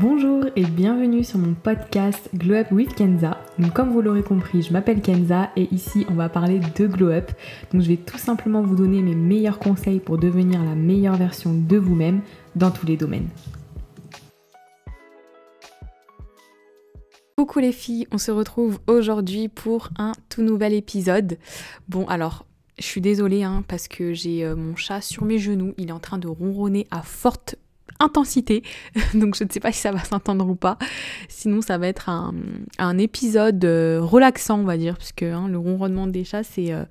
Bonjour et bienvenue sur mon podcast Glow Up with Kenza. Donc comme vous l'aurez compris, je m'appelle Kenza et ici on va parler de Glow Up. Donc je vais tout simplement vous donner mes meilleurs conseils pour devenir la meilleure version de vous-même dans tous les domaines. Coucou les filles, on se retrouve aujourd'hui pour un tout nouvel épisode. Bon alors, je suis désolée hein, parce que j'ai euh, mon chat sur mes genoux, il est en train de ronronner à forte intensité. Donc je ne sais pas si ça va s'entendre ou pas. Sinon ça va être un, épisode euh, relaxant on va dire, puisque hein, le ronronnement des chats c'est euh,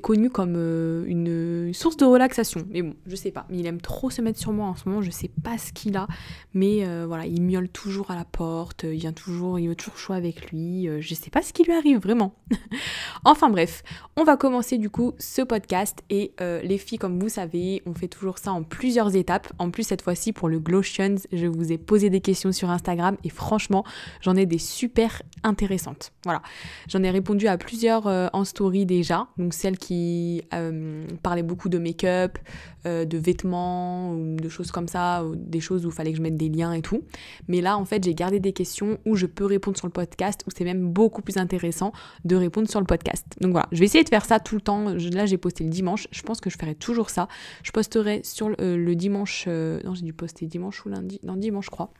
connu comme euh, une source de relaxation. Mais bon, je sais pas. Il aime trop se mettre sur moi en ce moment, je sais pas ce qu'il a. Mais voilà, il miaule toujours à la porte, il vient toujours, il veut toujours choix avec lui. je sais pas ce qui lui arrive vraiment. enfin bref, on va commencer du coup ce podcast et les filles comme vous savez, on fait toujours ça en plusieurs étapes. En plus cette fois-ci pour le Glotions. Je vous ai posé des questions sur Instagram et franchement, j'en ai des super intéressantes. Voilà. J'en ai répondu à plusieurs euh, en story déjà. Donc celles qui euh, parlaient beaucoup de make-up, euh, de vêtements ou de choses comme ça, ou des choses où il fallait que je mette des liens et tout. Mais là, en fait, j'ai gardé des questions où je peux répondre sur le podcast, où c'est même beaucoup plus intéressant de répondre sur le podcast. Donc voilà, je vais essayer de faire ça tout le temps. Là, j'ai posté le dimanche. Je pense que je ferai toujours ça. Je posterai sur le, dimanche. non, j'ai dû poster dimanche ou lundi. Non, dimanche, je crois.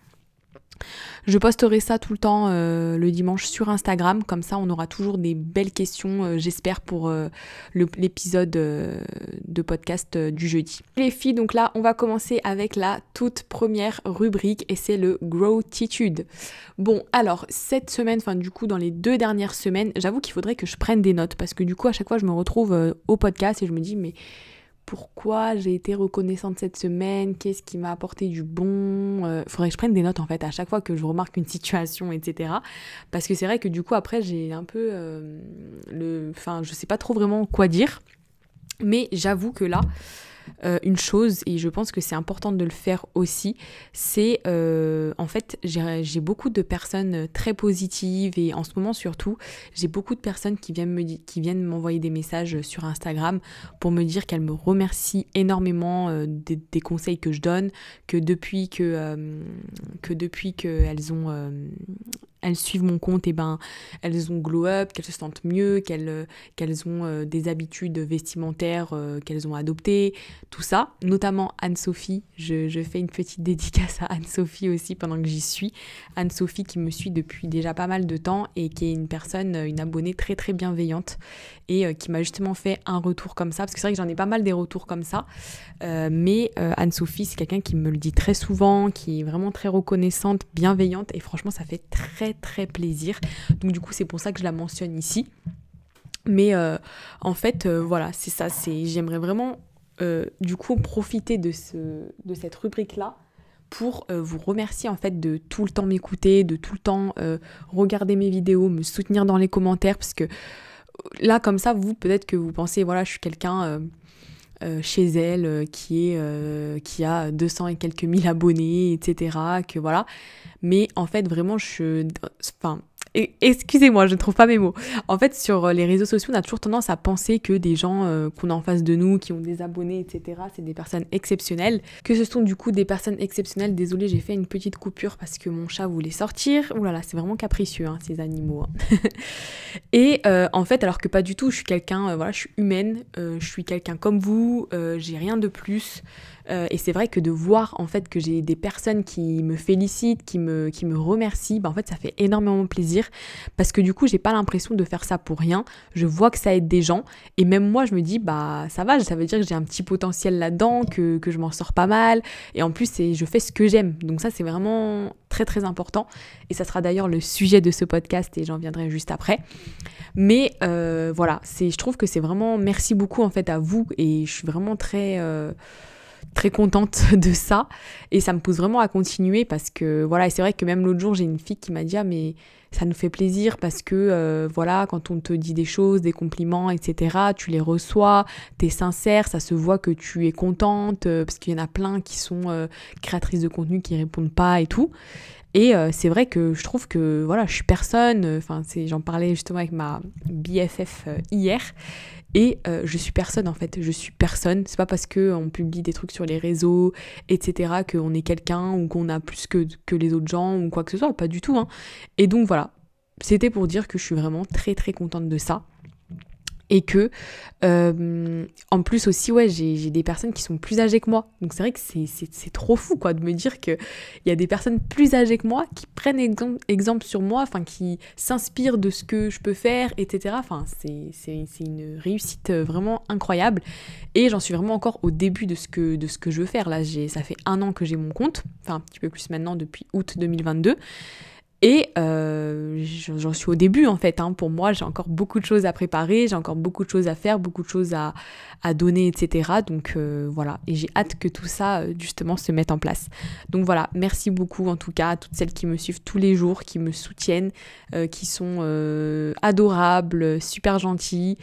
Je posterai ça tout le temps euh, le dimanche sur Instagram, comme ça on aura toujours des belles questions, euh, j'espère, pour euh, l'épisode de podcast du jeudi. Les filles, donc là on va commencer avec la toute première rubrique et c'est le Growtitude. Bon, alors cette semaine, enfin du coup dans les deux dernières semaines, j'avoue qu'il faudrait que je prenne des notes parce que du coup à chaque fois je me retrouve au podcast et je me dis mais pourquoi j'ai été reconnaissante cette semaine, qu'est-ce qui m'a apporté du bon. Il euh, faudrait que je prenne des notes en fait à chaque fois que je remarque une situation, etc. Parce que c'est vrai que du coup après j'ai un peu euh, le. Enfin, je sais pas trop vraiment quoi dire. Mais j'avoue que là, euh, une chose, et je pense que c'est important de le faire aussi, c'est euh, en fait, j'ai beaucoup de personnes très positives et en ce moment surtout, j'ai beaucoup de personnes qui viennent me m'envoyer des messages sur Instagram pour me dire qu'elles me remercient énormément euh, des, conseils que je donne, que depuis que, que depuis qu'elles ont elles suivent mon compte, et ben elles ont glow up, qu'elles se sentent mieux, qu'elles euh, ont euh, des habitudes vestimentaires euh, qu'elles ont adoptées, tout ça. Notamment Anne-Sophie, je, je, fais une petite dédicace à Anne-Sophie aussi pendant que j'y suis. Anne-Sophie qui me suit depuis déjà pas mal de temps et qui est une personne, une abonnée très très bienveillante et qui m'a justement fait un retour comme ça, parce que c'est vrai que j'en ai pas mal des retours comme ça. mais Anne-Sophie, c'est quelqu'un qui me le dit très souvent, qui est vraiment très reconnaissante, bienveillante et franchement ça fait très très plaisir. Donc du coup c'est pour ça que je la mentionne ici. Mais euh, en fait euh, voilà c'est ça, c'est j'aimerais vraiment euh, du coup profiter de, ce, de cette rubrique là pour vous remercier en fait de tout le temps m'écouter, de tout le temps regarder mes vidéos, me soutenir dans les commentaires parce que là comme ça vous peut-être que vous pensez voilà je suis quelqu'un chez elle qui est qui a 200 et quelques mille abonnés etc que voilà. Mais en fait vraiment je enfin excusez-moi, je ne trouve pas mes mots. En fait, sur euh, les réseaux sociaux, on a toujours tendance à penser que des gens euh, qu'on a en face de nous, qui ont des abonnés, etc., c'est des personnes exceptionnelles. Que ce sont du coup des personnes exceptionnelles. Désolée, j'ai fait une petite coupure parce que mon chat voulait sortir. Ouh là là, c'est vraiment capricieux, hein, ces animaux. Hein. Et euh, en fait, alors que pas du tout, je suis quelqu'un, voilà, je suis humaine, je suis quelqu'un comme vous, j'ai rien de plus. Et c'est vrai que de voir en fait que j'ai des personnes qui me félicitent, qui me, qui me remercient, bah, en fait ça fait énormément plaisir parce que du coup j'ai pas l'impression de faire ça pour rien. Je vois que ça aide des gens et même moi je me dis bah ça va, ça veut dire que j'ai un petit potentiel là-dedans, que, je m'en sors pas mal et en plus je fais ce que j'aime. Donc ça c'est vraiment très très important et ça sera d'ailleurs le sujet de ce podcast et j'en viendrai juste après. Mais euh, voilà, je trouve que c'est vraiment merci beaucoup en fait à vous et je suis vraiment très euh, très contente de ça. Et ça me pousse vraiment à continuer parce que voilà et c'est vrai que même l'autre jour j'ai une fille qui m'a dit ah mais ça nous fait plaisir parce que euh, voilà quand on te dit des choses des compliments etc tu les reçois t'es sincère ça se voit que tu es contente euh, parce qu'il y en a plein qui sont euh, créatrices de contenu qui répondent pas et tout. Et c'est vrai que je trouve que voilà je suis personne enfin j'en parlais justement avec ma BFF hier Et euh, je suis personne en fait, je suis personne. C'est pas parce qu'on publie des trucs sur les réseaux, etc., qu'on est quelqu'un ou qu'on a plus que, que les autres gens ou quoi que ce soit, pas du tout. Hein. Et donc voilà, c'était pour dire que je suis vraiment très très contente de ça et que euh, en plus aussi ouais j'ai des personnes qui sont plus âgées que moi. Donc c'est vrai que c'est trop fou quoi de me dire que il y a des personnes plus âgées que moi qui prennent exemple, sur moi enfin qui s'inspirent de ce que je peux faire etc enfin c'est une réussite vraiment incroyable. Et j'en suis vraiment encore au début de ce que de ce que je veux faire. Là ça fait un an que j'ai mon compte. Enfin un petit peu plus maintenant depuis août 2022 et euh, j'en suis au début en fait. Hein. Pour moi, j'ai encore beaucoup de choses à préparer, j'ai encore beaucoup de choses à faire, beaucoup de choses à, à donner, etc. Donc euh, voilà. Et j'ai hâte que tout ça euh, justement se mette en place. Donc voilà. Merci beaucoup en tout cas à toutes celles qui me suivent tous les jours, qui me soutiennent, qui sont adorables, super gentilles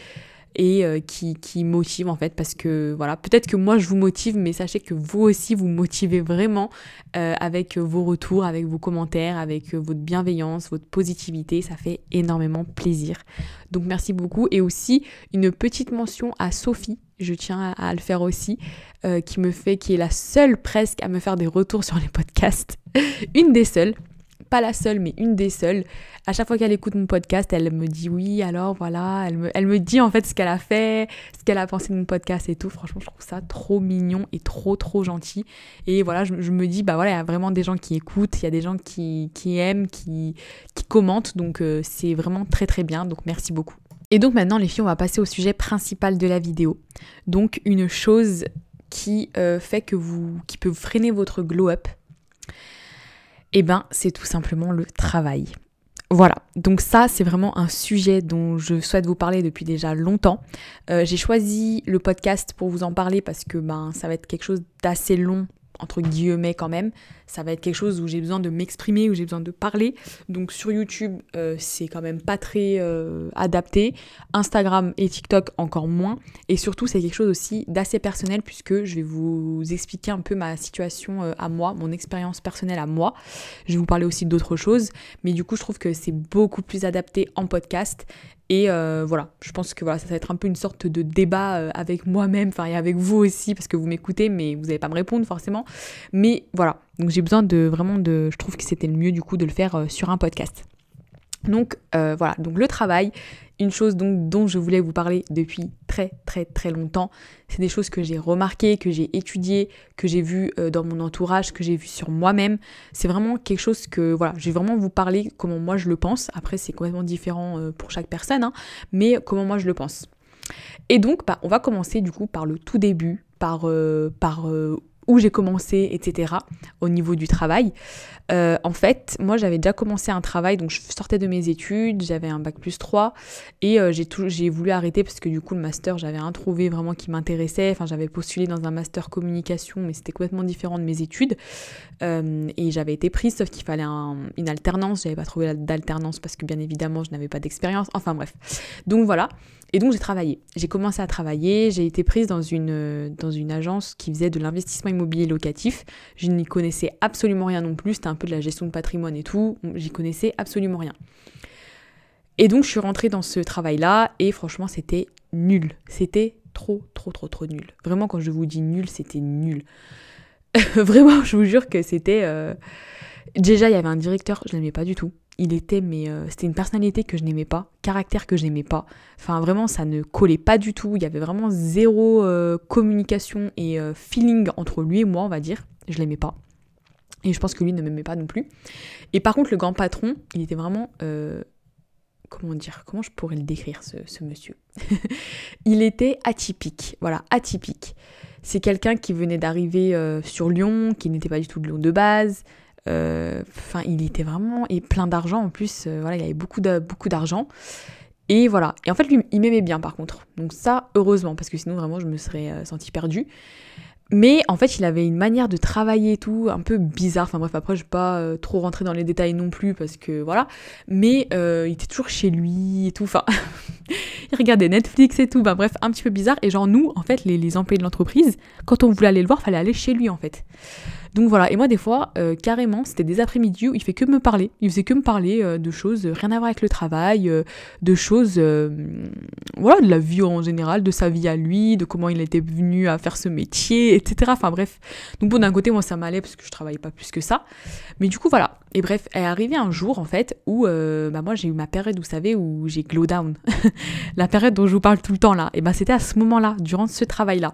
et euh, qui, qui motive en fait parce que voilà. Peut-être que moi je vous motive mais sachez que vous aussi vous motivez vraiment euh, avec vos retours avec vos commentaires avec euh, votre bienveillance votre positivité. Ça fait énormément plaisir. Donc merci beaucoup. Et aussi une petite mention à Sophie. Je tiens à, le faire aussi, qui me fait, qui est la seule presque à me faire des retours sur les podcasts, une des seules, pas la seule, mais une des seules. À chaque fois qu'elle écoute mon podcast, elle me dit oui, alors voilà, elle me, dit en fait ce qu'elle a fait, ce qu'elle a pensé de mon podcast et tout. Franchement, je trouve ça trop mignon et trop, trop gentil. Et voilà, je, me dis, bah voilà, il y a vraiment des gens qui écoutent, il y a des gens qui, qui aiment, qui, qui commentent. Donc euh, c'est vraiment très, très bien. Donc merci beaucoup. Et donc maintenant, les filles, on va passer au sujet principal de la vidéo. Donc une chose qui euh, fait que vous, qui peut freiner votre glow up eh ben, c'est tout simplement le travail. Voilà, donc ça c'est vraiment un sujet dont je souhaite vous parler depuis déjà longtemps. Euh, j'ai choisi le podcast pour vous en parler parce que ben, ça va être quelque chose d'assez long entre guillemets quand même. Ça va être quelque chose où j'ai besoin de m'exprimer, où j'ai besoin de parler. Donc sur YouTube, euh, c'est quand même pas très euh, adapté. Instagram et TikTok encore moins. Et surtout, c'est quelque chose aussi d'assez personnel puisque je vais vous expliquer un peu ma situation euh, à moi, mon expérience personnelle à moi. Je vais vous parler aussi d'autres choses. Mais du coup, je trouve que c'est beaucoup plus adapté en podcast. Et euh, voilà, je pense que voilà, ça va être un peu une sorte de débat euh, avec moi-même, enfin et avec vous aussi, parce que vous m'écoutez, mais vous n'allez pas me répondre forcément. Mais voilà, donc j'ai besoin de vraiment de. Je trouve que c'était le mieux du coup de le faire euh, sur un podcast. Donc voilà, donc le travail, une chose donc dont je voulais vous parler depuis très très très longtemps, c'est des choses que j'ai remarquées, que j'ai étudiées, que j'ai vues euh, dans mon entourage, que j'ai vues sur moi-même. C'est vraiment quelque chose que voilà, je vais vraiment vous parler comment moi je le pense. Après c'est complètement différent euh, pour chaque personne, hein, mais comment moi je le pense. Et donc bah, on va commencer du coup par le tout début, par, euh, par où j'ai commencé, etc. au niveau du travail. Euh, en fait, moi j'avais déjà commencé un travail, donc je sortais de mes études, j'avais un bac plus 3 et euh, j'ai voulu arrêter parce que du coup le master, j'avais un trouvé vraiment qui m'intéressait. Enfin, j'avais postulé dans un master communication, mais c'était complètement différent de mes études. Euh, et j'avais été prise, sauf qu'il fallait une alternance. J'avais pas trouvé d'alternance parce que bien évidemment je n'avais pas d'expérience. Enfin bref. Donc voilà. Et donc j'ai travaillé. J'ai commencé à travailler, j'ai été prise dans une, dans une agence qui faisait de l'investissement immobilier locatif. Je n'y connaissais absolument rien non plus, c'était un peu de la gestion de patrimoine et tout, j'y connaissais absolument rien. Et donc je suis rentrée dans ce travail-là et franchement c'était nul. C'était trop, trop, trop, trop nul. Vraiment quand je vous dis nul, c'était nul. Vraiment, je vous jure que c'était... Euh, déjà, il y avait un directeur, je l'aimais pas du tout il était, mais euh, c'était une personnalité que je n'aimais pas, caractère que je n'aimais pas. Enfin, vraiment, ça ne collait pas du tout. Il y avait vraiment zéro euh, communication et euh, feeling entre lui et moi, on va dire. Je l'aimais pas. Et je pense que lui ne m'aimait pas non plus. Et par contre, le grand patron, il était vraiment. comment dire Comment je pourrais le décrire, ce, ce monsieur? Il était atypique. Voilà, atypique. C'est quelqu'un qui venait d'arriver sur Lyon, qui n'était pas du tout de Lyon de base. Euh, enfin, il était vraiment et plein d'argent en plus. Euh, voilà, il avait beaucoup beaucoup d'argent. Et voilà. Et en fait, lui, il m'aimait bien par contre. Donc ça, heureusement, parce que sinon vraiment, je me serais euh, sentie perdue. Mais en fait, il avait une manière de travailler et tout, un peu bizarre. Enfin bref, après, je vais pas trop rentrer dans les détails non plus parce que voilà. Mais il était toujours chez lui et tout. Enfin, il regardait Netflix et tout. Bah bref, un petit peu bizarre. Et genre nous, en fait, les, les employés de l'entreprise, quand on voulait aller le voir, fallait aller chez lui en fait. Donc voilà, et moi des fois, euh, carrément, c'était des après-midi où il fait que me parler. Il faisait que me parler euh, de choses, euh, rien à voir avec le travail, de choses, voilà, de la vie en général, de sa vie à lui, de comment il était venu à faire ce métier, etc. Enfin bref. Donc bon, d'un côté, moi ça m'allait parce que je travaillais pas plus que ça. Mais du coup, voilà. Et bref, est arrivé un jour en fait où, bah moi j'ai eu ma période, vous savez, où j'ai glow down. la période dont je vous parle tout le temps là. Et bah c'était à ce moment-là, durant ce travail-là.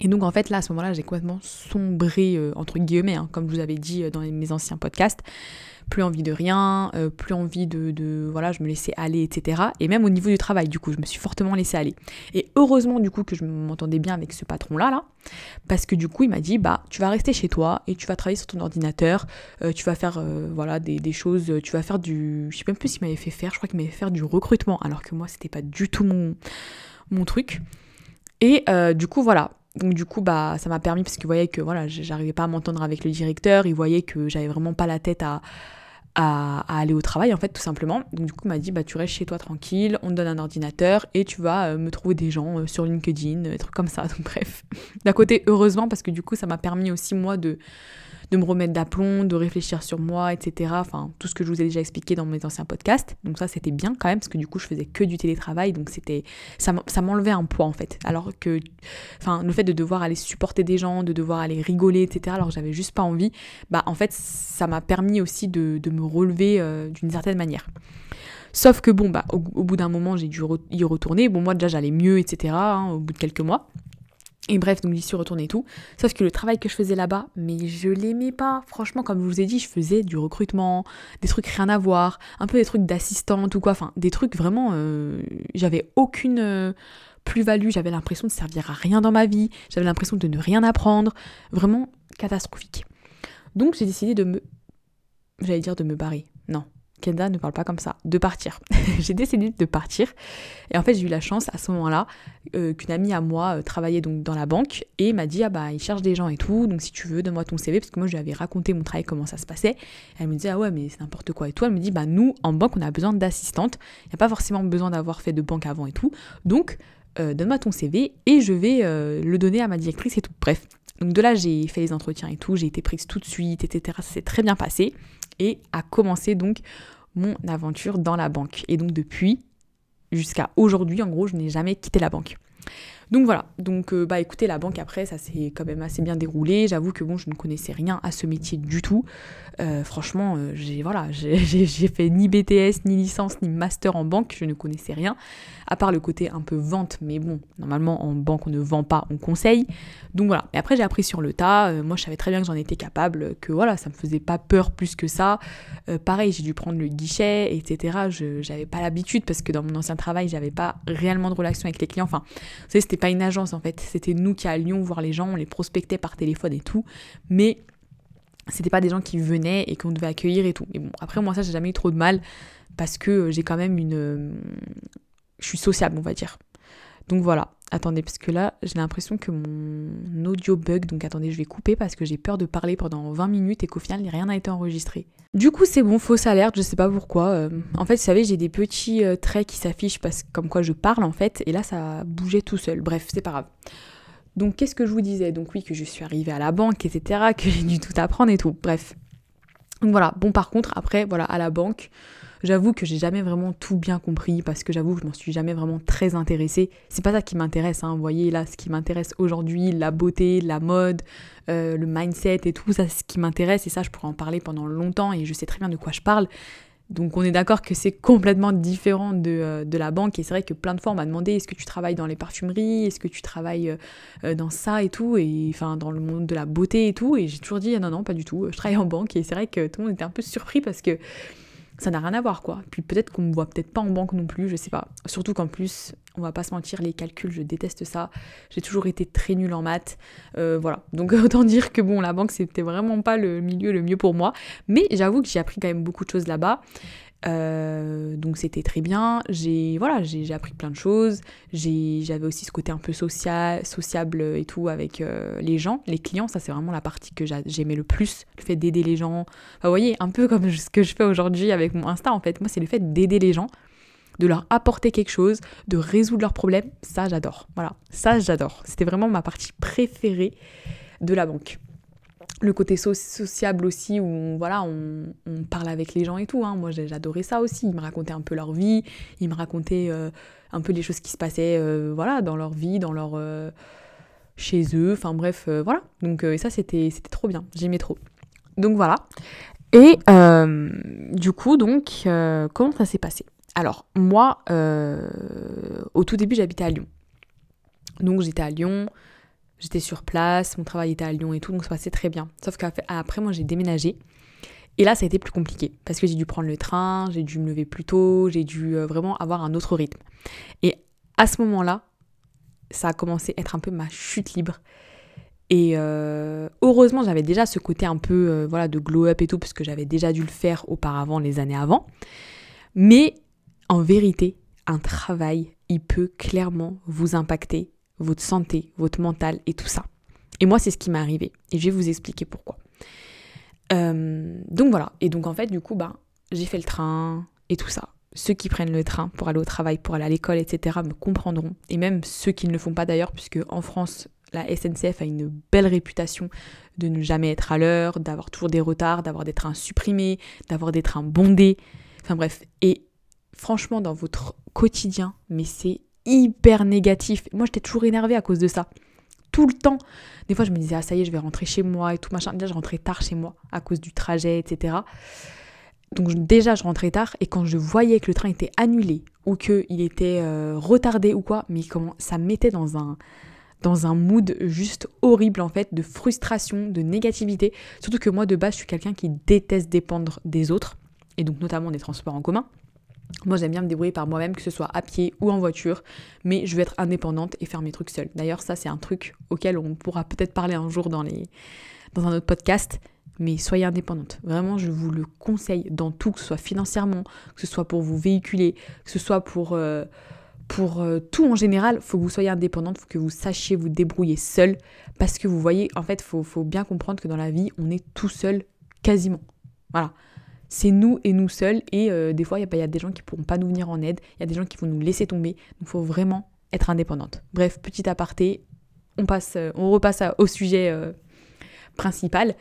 Et donc en fait là à ce moment-là j'ai complètement sombré euh, entre guillemets, hein, comme je vous avais dit euh, dans mes anciens podcasts. Plus envie de rien, euh, plus envie de, Voilà, je me laissais aller, etc. Et même au niveau du travail, du coup, je me suis fortement laissé aller. Et heureusement, du coup, que je m'entendais bien avec ce patron-là, là, parce que du coup, il m'a dit, bah, tu vas rester chez toi et tu vas travailler sur ton ordinateur, tu vas faire, voilà, des, des, choses, tu vas faire du... Je sais même plus s'il m'avait fait faire, je crois qu'il m'avait fait faire du recrutement, alors que moi, c'était pas du tout mon, mon truc. Et du coup, voilà, donc du coup, bah, ça m'a permis, parce qu'il voyait que voilà, j'arrivais pas à m'entendre avec le directeur, il voyait que j'avais vraiment pas la tête à, aller au travail, en fait, tout simplement. Donc du coup, il m'a dit, bah, tu restes chez toi tranquille, on te donne un ordinateur et tu vas euh, me trouver des gens euh, sur LinkedIn, des trucs comme ça. Donc bref, d'un côté, heureusement, parce que du coup, ça m'a permis aussi, moi, de de me remettre d'aplomb, de réfléchir sur moi, etc. Enfin, tout ce que je vous ai déjà expliqué dans mes anciens podcasts. Donc ça, c'était bien quand même, parce que du coup, je faisais que du télétravail, donc c'était ça m'enlevait un poids en fait. Alors que, enfin, le fait de devoir aller supporter des gens, de devoir aller rigoler, etc. Alors que j'avais juste pas envie, bah en fait, ça m'a permis aussi de, me relever euh, d'une certaine manière. Sauf que bon, bah, au, bout d'un moment, j'ai dû y retourner. Bon, moi, déjà, j'allais mieux, etc. Hein, au bout de quelques mois. Et bref, donc j'y suis retournée et tout. Sauf que le travail que je faisais là-bas, mais je l'aimais pas. Franchement, comme je vous ai dit, je faisais du recrutement, des trucs rien à voir, un peu des trucs d'assistante ou quoi. Enfin, des trucs vraiment. Euh, j'avais aucune euh, plus-value. J'avais l'impression de servir à rien dans ma vie. J'avais l'impression de ne rien apprendre. Vraiment catastrophique. Donc j'ai décidé de me. J'allais dire de me barrer. Non, Kenda ne parle pas comme ça, de partir. j'ai décidé de partir. Et en fait, j'ai eu la chance à ce moment-là euh, qu'une amie à moi euh, travaillait donc dans la banque et m'a dit Ah bah, il cherche des gens et tout, donc si tu veux, donne-moi ton CV. Parce que moi, je lui avais raconté mon travail, comment ça se passait. elle me disait Ah ouais, mais c'est n'importe quoi et tout. Elle me dit Bah, nous, en banque, on a besoin d'assistantes. Il n'y a pas forcément besoin d'avoir fait de banque avant et tout. Donc, euh, donne-moi ton CV et je vais le donner à ma directrice et tout. Bref. Donc de là, j'ai fait les entretiens et tout, j'ai été prise tout de suite, etc. Ça s'est très bien passé. Et a commencé donc mon aventure dans la banque. Et donc depuis jusqu'à aujourd'hui, en gros, je n'ai jamais quitté la banque. Donc voilà, donc euh, bah écoutez, la banque après, ça s'est quand même assez bien déroulé. J'avoue que bon, je ne connaissais rien à ce métier du tout. Euh, franchement, euh, j'ai voilà, j'ai fait ni BTS, ni licence, ni master en banque, je ne connaissais rien, à part le côté un peu vente, mais bon, normalement en banque on ne vend pas, on conseille. Donc voilà, et après j'ai appris sur le tas, moi je savais très bien que j'en étais capable, que voilà, ça me faisait pas peur plus que ça. pareil, j'ai dû prendre le guichet, etc. Je j'avais pas l'habitude parce que dans mon ancien travail, j'avais pas réellement de relation avec les clients. Enfin, vous savez, c'était une agence en fait, c'était nous qui allions voir les gens, on les prospectait par téléphone et tout, mais c'était pas des gens qui venaient et qu'on devait accueillir et tout. Mais bon, après moi ça j'ai jamais eu trop de mal parce que j'ai quand même une je suis sociable, on va dire. Donc voilà, attendez, parce que là, j'ai l'impression que mon audio bug, donc attendez, je vais couper parce que j'ai peur de parler pendant 20 minutes et qu'au final, rien n'a été enregistré. Du coup, c'est bon, fausse alerte, je sais pas pourquoi. Euh, en fait, vous savez, j'ai des petits euh, traits qui s'affichent parce comme quoi je parle en fait, et là, ça bougé tout seul. Bref, c'est pas grave. Donc, qu'est-ce que je vous disais? Donc, oui, que je suis arrivée à la banque, etc., que j'ai dû tout apprendre et tout. Bref. Donc voilà. Bon, par contre, après, voilà, à la banque, J'avoue que j'ai jamais vraiment tout bien compris parce que j'avoue que je m'en suis jamais vraiment très intéressée. C'est pas ça qui m'intéresse, hein. Vous voyez là, ce qui m'intéresse aujourd'hui, la beauté, la mode, euh, le mindset et tout ça, c'est ce qui m'intéresse et ça, je pourrais en parler pendant longtemps et je sais très bien de quoi je parle. Donc on est d'accord que c'est complètement différent de, euh, de, la banque et c'est vrai que plein de fois on m'a demandé est-ce que tu travailles dans les parfumeries, est-ce que tu travailles euh, dans ça et tout, et enfin dans le monde de la beauté et tout, et j'ai toujours dit non non pas du tout, je travaille en banque et c'est vrai que tout le monde était un peu surpris parce que ça n'a rien à voir quoi. Puis peut-être qu'on me voit peut-être pas en banque non plus, je sais pas. Surtout qu'en plus, on va pas se mentir, les calculs, je déteste ça. J'ai toujours été très nulle en maths. Euh, voilà. Donc autant dire que bon, la banque, c'était vraiment pas le milieu le mieux pour moi. Mais j'avoue que j'ai appris quand même beaucoup de choses là-bas. Euh, donc c'était très bien. J'ai voilà, j'ai appris plein de choses. J'avais aussi ce côté un peu social, sociable et tout avec euh, les gens, les clients. Ça c'est vraiment la partie que j'aimais le plus, le fait d'aider les gens. vous voyez, un peu comme ce que je fais aujourd'hui avec mon Insta en fait. Moi c'est le fait d'aider les gens. de leur apporter quelque chose, de résoudre leurs problèmes, ça j'adore. Voilà, ça j'adore. C'était vraiment ma partie préférée de la banque. Le côté sociable aussi, où voilà, on, parle avec les gens et tout. Hein. Moi j'adorais ça aussi. Ils me racontaient un peu leur vie, ils me racontaient euh, un peu les choses qui se passaient euh, voilà, dans leur vie, dans leur. Euh, chez eux, enfin bref, voilà. Donc ça c'était trop bien, j'aimais trop. Donc voilà. Et du coup, donc, comment ça s'est passé? Alors, moi, au tout début, j'habitais à Lyon. Donc, j'étais à Lyon, j'étais sur place, mon travail était à Lyon et tout, donc ça passait très bien. Sauf qu'après, moi, j'ai déménagé. Et là, ça a été plus compliqué parce que j'ai dû prendre le train, j'ai dû me lever plus tôt, j'ai dû euh, vraiment avoir un autre rythme. Et à ce moment-là, ça a commencé à être un peu ma chute libre. Et euh, heureusement, j'avais déjà ce côté un peu voilà de glow up et tout, parce que j'avais déjà dû le faire auparavant, les années avant. Mais en vérité, un travail, il peut clairement vous impacter, votre santé, votre mental et tout ça. Et moi, c'est ce qui m'est arrivé. Et je vais vous expliquer pourquoi. Euh, donc voilà. Et donc en fait, du coup, bah, j'ai fait le train et tout ça. Ceux qui prennent le train pour aller au travail, pour aller à l'école, etc., me comprendront. Et même ceux qui ne le font pas d'ailleurs, puisque en France, la SNCF a une belle réputation de ne jamais être à l'heure, d'avoir toujours des retards, d'avoir des trains supprimés, d'avoir des trains bondés. Enfin bref. Et franchement, dans votre quotidien, mais c'est hyper négatif. Moi, j'étais toujours énervée à cause de ça. Tout le temps. Des fois, je me disais, ah, ça y est, je vais rentrer chez moi et tout machin. Déjà, je rentrais tard chez moi à cause du trajet, etc. Donc, déjà, je rentrais tard et quand je voyais que le train était annulé ou qu'il était euh, retardé ou quoi, mais comment ça me mettait dans un dans un mood juste horrible en fait, de frustration, de négativité. Surtout que moi de base je suis quelqu'un qui déteste dépendre des autres, et donc notamment des transports en commun. Moi, j'aime bien me débrouiller par moi-même, que ce soit à pied ou en voiture, mais je veux être indépendante et faire mes trucs seule. D'ailleurs, ça, c'est un truc auquel on pourra peut-être parler un jour dans, un autre podcast. Mais soyez indépendante. Vraiment, je vous le conseille dans tout, que ce soit financièrement, que ce soit pour vous véhiculer, que ce soit pour, euh, pour euh, tout en général. Il faut que vous soyez indépendante, il faut que vous sachiez vous débrouiller seule. Parce que vous voyez, en fait, il faut, faut bien comprendre que dans la vie, on est tout seul quasiment. Voilà c'est nous et nous seuls. Et euh, des fois, il y, a des gens qui pourront pas nous venir en aide. Il y a des gens qui vont nous laisser tomber. Donc, il faut vraiment être indépendante. Bref, petit aparté, on, passe, euh, on repasse au sujet euh, principal.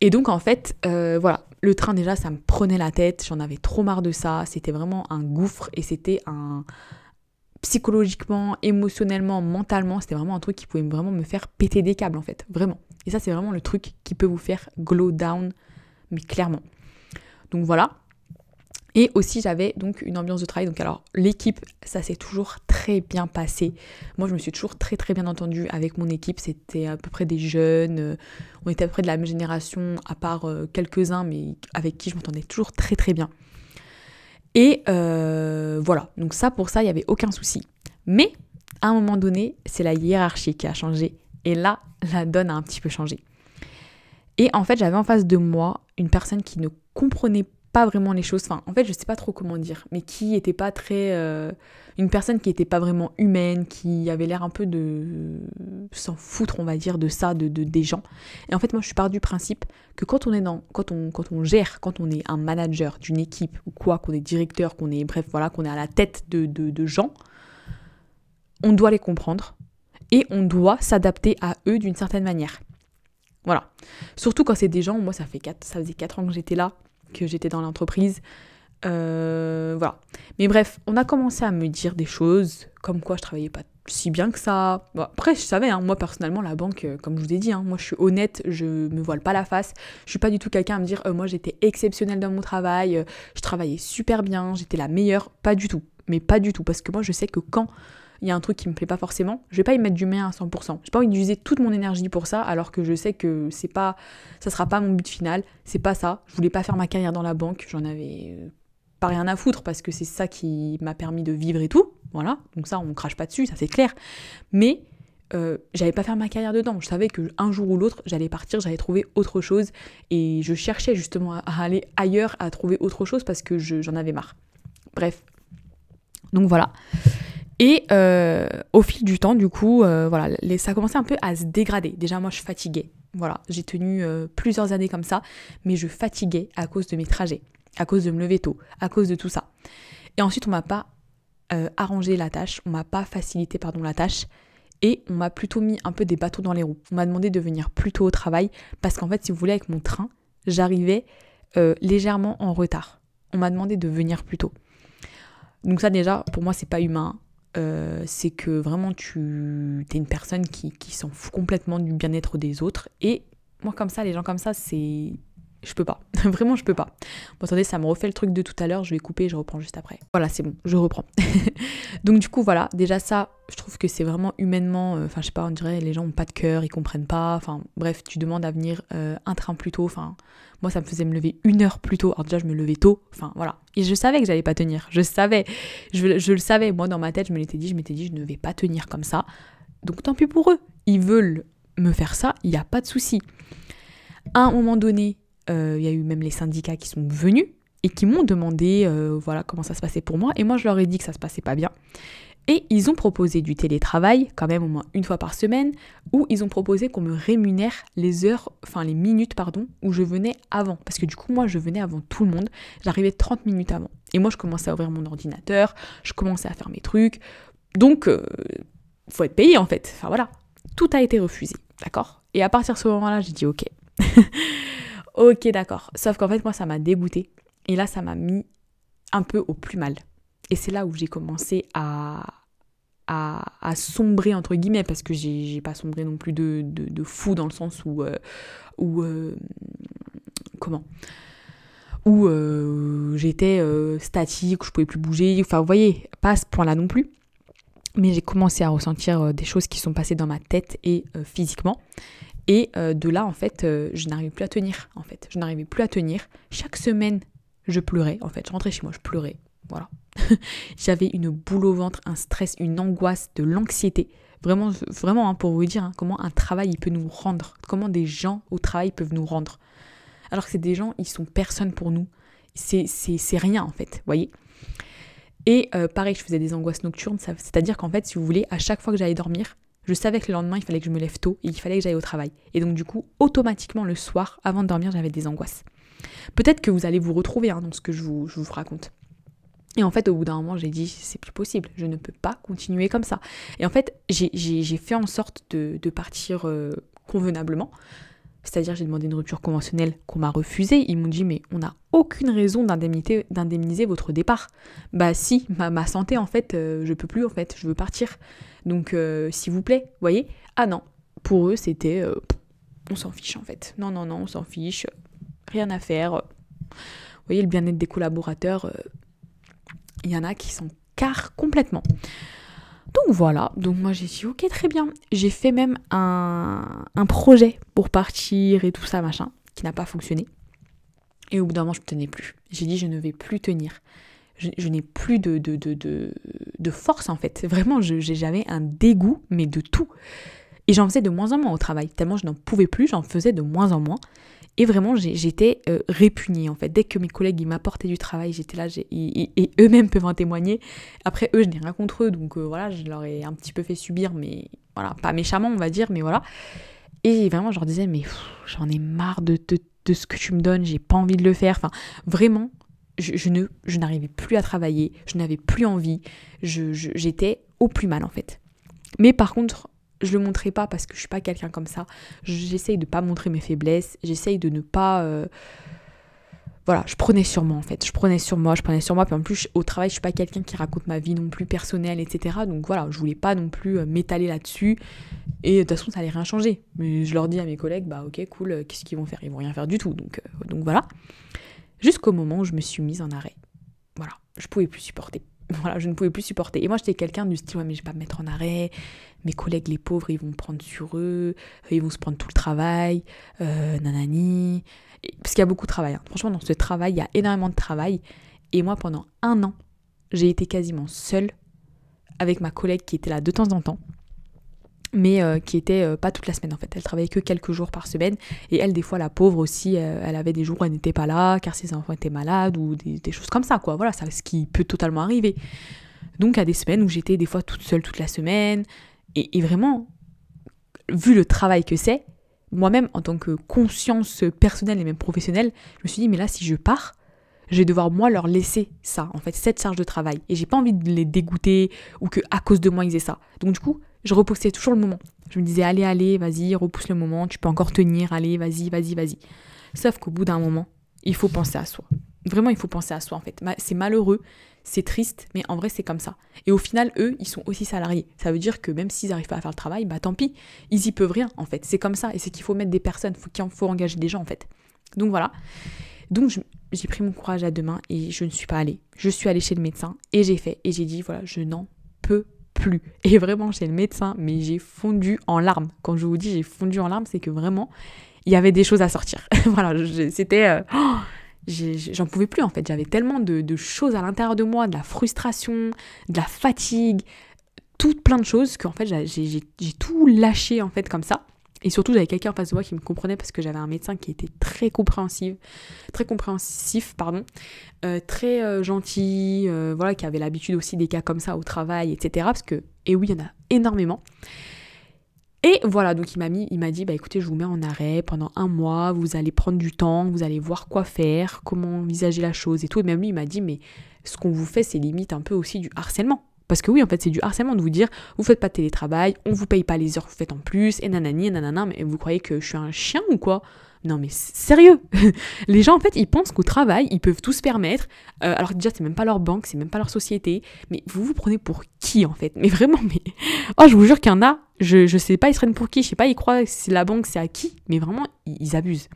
Et donc, en fait, voilà, le train, déjà, ça me prenait la tête. J'en avais trop marre de ça. C'était vraiment un gouffre et c'était un. Psychologiquement, émotionnellement, mentalement, c'était vraiment un truc qui pouvait vraiment me faire péter des câbles en fait, vraiment. Et ça, c'est vraiment le truc qui peut vous faire glow down, mais clairement. Donc voilà. Et aussi j'avais donc une ambiance de travail. Donc alors l'équipe, ça s'est toujours très bien passé. Moi je me suis toujours très très bien entendue avec mon équipe. C'était à peu près des jeunes. Euh, on était à peu près de la même génération, à part euh, quelques-uns, mais avec qui je m'entendais toujours très très bien. Et euh, voilà, donc ça pour ça, il n'y avait aucun souci. Mais à un moment donné, c'est la hiérarchie qui a changé. Et là, la donne a un petit peu changé. Et en fait, j'avais en face de moi une personne qui ne comprenait pas vraiment les choses. Enfin, en fait, je sais pas trop comment dire, mais qui était pas très. Euh, une personne qui était pas vraiment humaine, qui avait l'air un peu de s'en foutre, on va dire, de ça, de, des gens. Et en fait, moi, je suis part du principe que quand on est dans. Quand on, quand on gère, quand on est un manager d'une équipe ou quoi, qu'on est directeur, qu'on est. Bref, voilà, qu'on est à la tête de, de gens, on doit les comprendre et on doit s'adapter à eux d'une certaine manière. Voilà. Surtout quand c'est des gens, moi ça fait 4, ça faisait 4 ans que j'étais là, que j'étais dans l'entreprise. Euh, voilà. Mais bref, on a commencé à me dire des choses, comme quoi je travaillais pas si bien que ça. après, je savais, hein, moi personnellement, la banque, euh, comme je vous ai dit, hein, moi je suis honnête, je me voile pas la face. Je suis pas du tout quelqu'un à me dire, euh, moi j'étais exceptionnelle dans mon travail, je travaillais super bien, j'étais la meilleure. Pas du tout. Mais pas du tout. Parce que moi je sais que quand il y a un truc qui me plaît pas forcément, je vais pas y mettre du mien à 100%. J'ai pas envie d'utiliser toute mon énergie pour ça, alors que je sais que c'est pas, ça sera pas mon but final, c'est pas ça. Je voulais pas faire ma carrière dans la banque, j'en avais euh, pas rien à foutre parce que c'est ça qui m'a permis de vivre et tout. Voilà, donc ça on crache pas dessus, ça c'est clair. Mais euh, j'allais pas faire ma carrière dedans. Je savais que un jour ou l'autre, j'allais partir, j'allais trouver autre chose. Et je cherchais justement à, aller ailleurs, à trouver autre chose parce que j'en avais marre. Bref. Donc voilà. Et euh, au fil du temps, du coup, euh, voilà, ça a commencé un peu à se dégrader. Déjà, moi, je fatiguais. Voilà, j'ai tenu euh, plusieurs années comme ça, mais je fatiguais à cause de mes trajets, à cause de me lever tôt, à cause de tout ça. Et ensuite, on m'a pas arrangé la tâche, on m'a pas facilité pardon la tâche et on m'a plutôt mis un peu des bateaux dans les roues. On m'a demandé de venir plus tôt au travail parce qu'en fait, si vous voulez, avec mon train, j'arrivais légèrement en retard. On m'a demandé de venir plus tôt. Donc ça déjà, pour moi, c'est pas humain. Euh, c'est que vraiment tu es une personne qui, qui s'en fout complètement du bien-être des autres. Et moi comme ça, les gens comme ça, c'est je peux pas. Vraiment, je peux pas. Bon, attendez, ça me refait le truc de tout à l'heure. Je vais couper et je reprends juste après. Voilà, c'est bon, je reprends. Donc, du coup, voilà, déjà ça, je trouve que c'est vraiment humainement. Euh, enfin, je sais pas, on dirait les gens ont pas de cœur, ils comprennent pas. Enfin, bref, tu demandes à venir euh, un train plus tôt. Enfin, moi, ça me faisait me lever une heure plus tôt. Alors, déjà, je me levais tôt. Enfin, voilà. Et je savais que j'allais pas tenir. Je savais. Je, je le savais. Moi, dans ma tête, je me l'étais dit. Je m'étais dit, je ne vais pas tenir comme ça. Donc, tant pis pour eux. Ils veulent me faire ça. Il n'y a pas de souci. À un moment donné, il y a eu même les syndicats qui sont venus et qui m'ont demandé euh, voilà comment ça se passait pour moi. Et moi, je leur ai dit que ça se passait pas bien. Et ils ont proposé du télétravail, quand même au moins une fois par semaine, où ils ont proposé qu'on me rémunère les heures, enfin les minutes, pardon, où je venais avant. Parce que du coup, moi, je venais avant tout le monde. J'arrivais 30 minutes avant. Et moi, je commençais à ouvrir mon ordinateur, je commençais à faire mes trucs. Donc, euh, faut être payé en fait. Enfin voilà. Tout a été refusé, d'accord? Et à partir de ce moment-là, j'ai dit ok. Ok, d'accord. Sauf qu'en fait, moi, ça m'a dégoûté. Et là, ça m'a mis un peu au plus mal. Et c'est là où j'ai commencé à, à, sombrer, entre guillemets, parce que j'ai pas sombré non plus de, fou dans le sens où. Euh, euh, comment? Où euh, j'étais statique, je pouvais plus bouger. Enfin, vous voyez, pas à ce point-là non plus. Mais j'ai commencé à ressentir des choses qui sont passées dans ma tête et physiquement. Et euh, de là, en fait, euh, je n'arrivais plus à tenir, en fait. Je n'arrivais plus à tenir. Chaque semaine, je pleurais, en fait. Je rentrais chez moi, je pleurais. Voilà. J'avais une boule au ventre, un stress, une angoisse, de l'anxiété. Vraiment, vraiment, hein, pour vous dire hein, comment un travail il peut nous rendre, comment des gens au travail peuvent nous rendre. Alors que c'est des gens, ils sont personne pour nous. C'est rien, en fait, voyez et euh, pareil, je faisais des angoisses nocturnes, c'est-à-dire qu'en fait, si vous voulez, à chaque fois que j'allais dormir, je savais que le lendemain, il fallait que je me lève tôt et il fallait que j'aille au travail. Et donc, du coup, automatiquement, le soir, avant de dormir, j'avais des angoisses. Peut-être que vous allez vous retrouver hein, dans ce que je vous, raconte. Et en fait, au bout d'un moment, j'ai dit, c'est plus possible, je ne peux pas continuer comme ça. Et en fait, j'ai fait en sorte de, partir euh, convenablement. C'est-à-dire, j'ai demandé une rupture conventionnelle qu'on m'a refusée. Ils m'ont dit, mais on n'a aucune raison d'indemniser votre départ. Bah si, ma, santé, en fait, euh, je peux plus, en fait, je veux partir. Donc, euh, s'il vous plaît, voyez Ah non, pour eux, c'était, euh, on s'en fiche, en fait. Non, non, non, on s'en fiche, rien à faire. Vous voyez, le bien-être des collaborateurs, il y en a qui s'en carrent complètement. Donc voilà, donc moi j'ai dit ok très bien. J'ai fait même un, projet pour partir et tout ça machin, qui n'a pas fonctionné. Et au bout d'un moment je ne tenais plus. J'ai dit je ne vais plus tenir. Je, n'ai plus de, de, de, de, force en fait. Vraiment, j'avais un dégoût, mais de tout. Et j'en faisais de moins en moins au travail. Tellement je n'en pouvais plus, j'en faisais de moins en moins. Et vraiment, j'étais euh, répugnée en fait. Dès que mes collègues m'apportaient du travail, j'étais là, et, eux-mêmes peuvent en témoigner. Après, eux, je n'ai rien contre eux, donc euh, voilà, je leur ai un petit peu fait subir, mais voilà, pas méchamment, on va dire, mais voilà. Et vraiment, je leur disais, mais j'en ai marre de, de, ce que tu me donnes, j'ai pas envie de le faire. Enfin, vraiment, je, ne, n'arrivais plus à travailler, je n'avais plus envie, j'étais au plus mal en fait. Mais par contre, je le montrais pas parce que je suis pas quelqu'un comme ça. J'essaye de pas montrer mes faiblesses. J'essaye de ne pas. Euh, voilà, je prenais sur moi en fait. Je prenais sur moi, je prenais sur moi. Puis en plus, au travail, je suis pas quelqu'un qui raconte ma vie non plus personnelle, etc. Donc voilà, je voulais pas non plus euh, m'étaler là-dessus. Et de toute façon, ça allait rien changer. Mais je leur dis à mes collègues, bah ok, cool, euh, qu'est-ce qu'ils vont faire? Ils vont rien faire du tout. Donc, donc voilà. Jusqu'au moment où je me suis mise en arrêt. Voilà, je pouvais plus supporter. Voilà, je ne pouvais plus supporter. Et moi, j'étais quelqu'un du style, ouais, mais je vais pas me mettre en arrêt. Mes collègues, les pauvres, ils vont prendre sur eux. Euh, ils vont se prendre tout le travail. Euh, nanani. parce qu'il y a beaucoup de travail. Hein. Franchement, dans ce travail, il y a énormément de travail. Et moi, pendant un an, j'ai été quasiment seule avec ma collègue qui était là de temps en temps mais euh, qui était euh, pas toute la semaine en fait. Elle travaillait que quelques jours par semaine et elle des fois la pauvre aussi, euh, elle avait des jours où elle n'était pas là car ses enfants étaient malades ou des, choses comme ça quoi. Voilà, ça ce qui peut totalement arriver. Donc à des semaines où j'étais des fois toute seule toute la semaine et, et vraiment vu le travail que c'est, moi-même en tant que conscience personnelle et même professionnelle, je me suis dit mais là si je pars, je vais devoir moi leur laisser ça, en fait, cette charge de travail. Et j'ai pas envie de les dégoûter ou que à cause de moi ils aient ça. Donc du coup, je repoussais toujours le moment. Je me disais allez, allez, vas-y, repousse le moment, tu peux encore tenir, allez, vas-y, vas-y, vas-y. Sauf qu'au bout d'un moment, il faut penser à soi. Vraiment, il faut penser à soi en fait. C'est malheureux, c'est triste, mais en vrai, c'est comme ça. Et au final, eux, ils sont aussi salariés. Ça veut dire que même s'ils n'arrivent pas à faire le travail, bah tant pis, ils y peuvent rien en fait. C'est comme ça. Et c'est qu'il faut mettre des personnes, il faut engager des gens en fait. Donc voilà. Donc j'ai pris mon courage à deux mains et je ne suis pas allée. Je suis allée chez le médecin et j'ai fait. Et j'ai dit, voilà, je n'en peux Et vraiment, chez le médecin, mais j'ai fondu en larmes. Quand je vous dis j'ai fondu en larmes, c'est que vraiment, il y avait des choses à sortir. voilà, c'était... Euh, oh, j'en pouvais plus en fait. J'avais tellement de, choses à l'intérieur de moi, de la frustration, de la fatigue, toutes plein de choses qu'en fait j'ai tout lâché en fait comme ça. Et surtout, j'avais quelqu'un en face de moi qui me comprenait parce que j'avais un médecin qui était très compréhensif, très compréhensif, pardon, euh, très euh, gentil, euh, voilà, qui avait l'habitude aussi des cas comme ça au travail, etc. Parce que, et oui, il y en a énormément. Et voilà, donc il m'a mis, il m'a dit, bah écoutez, je vous mets en arrêt pendant un mois, vous allez prendre du temps, vous allez voir quoi faire, comment envisager la chose et tout. Et même lui, il m'a dit, mais ce qu'on vous fait, c'est limite un peu aussi du harcèlement. Parce que oui, en fait, c'est du harcèlement de vous dire, vous faites pas de télétravail, on vous paye pas les heures que vous faites en plus, et nanani, et nanana, mais vous croyez que je suis un chien ou quoi? Non mais sérieux Les gens en fait ils pensent qu'au travail ils peuvent tout se permettre. Euh, alors déjà c'est même pas leur banque, c'est même pas leur société. Mais vous vous prenez pour qui en fait? Mais vraiment mais... Oh je vous jure qu'il y en a, je, je sais pas ils se prennent pour qui, je sais pas ils croient que la banque, c'est à qui. Mais vraiment ils, abusent.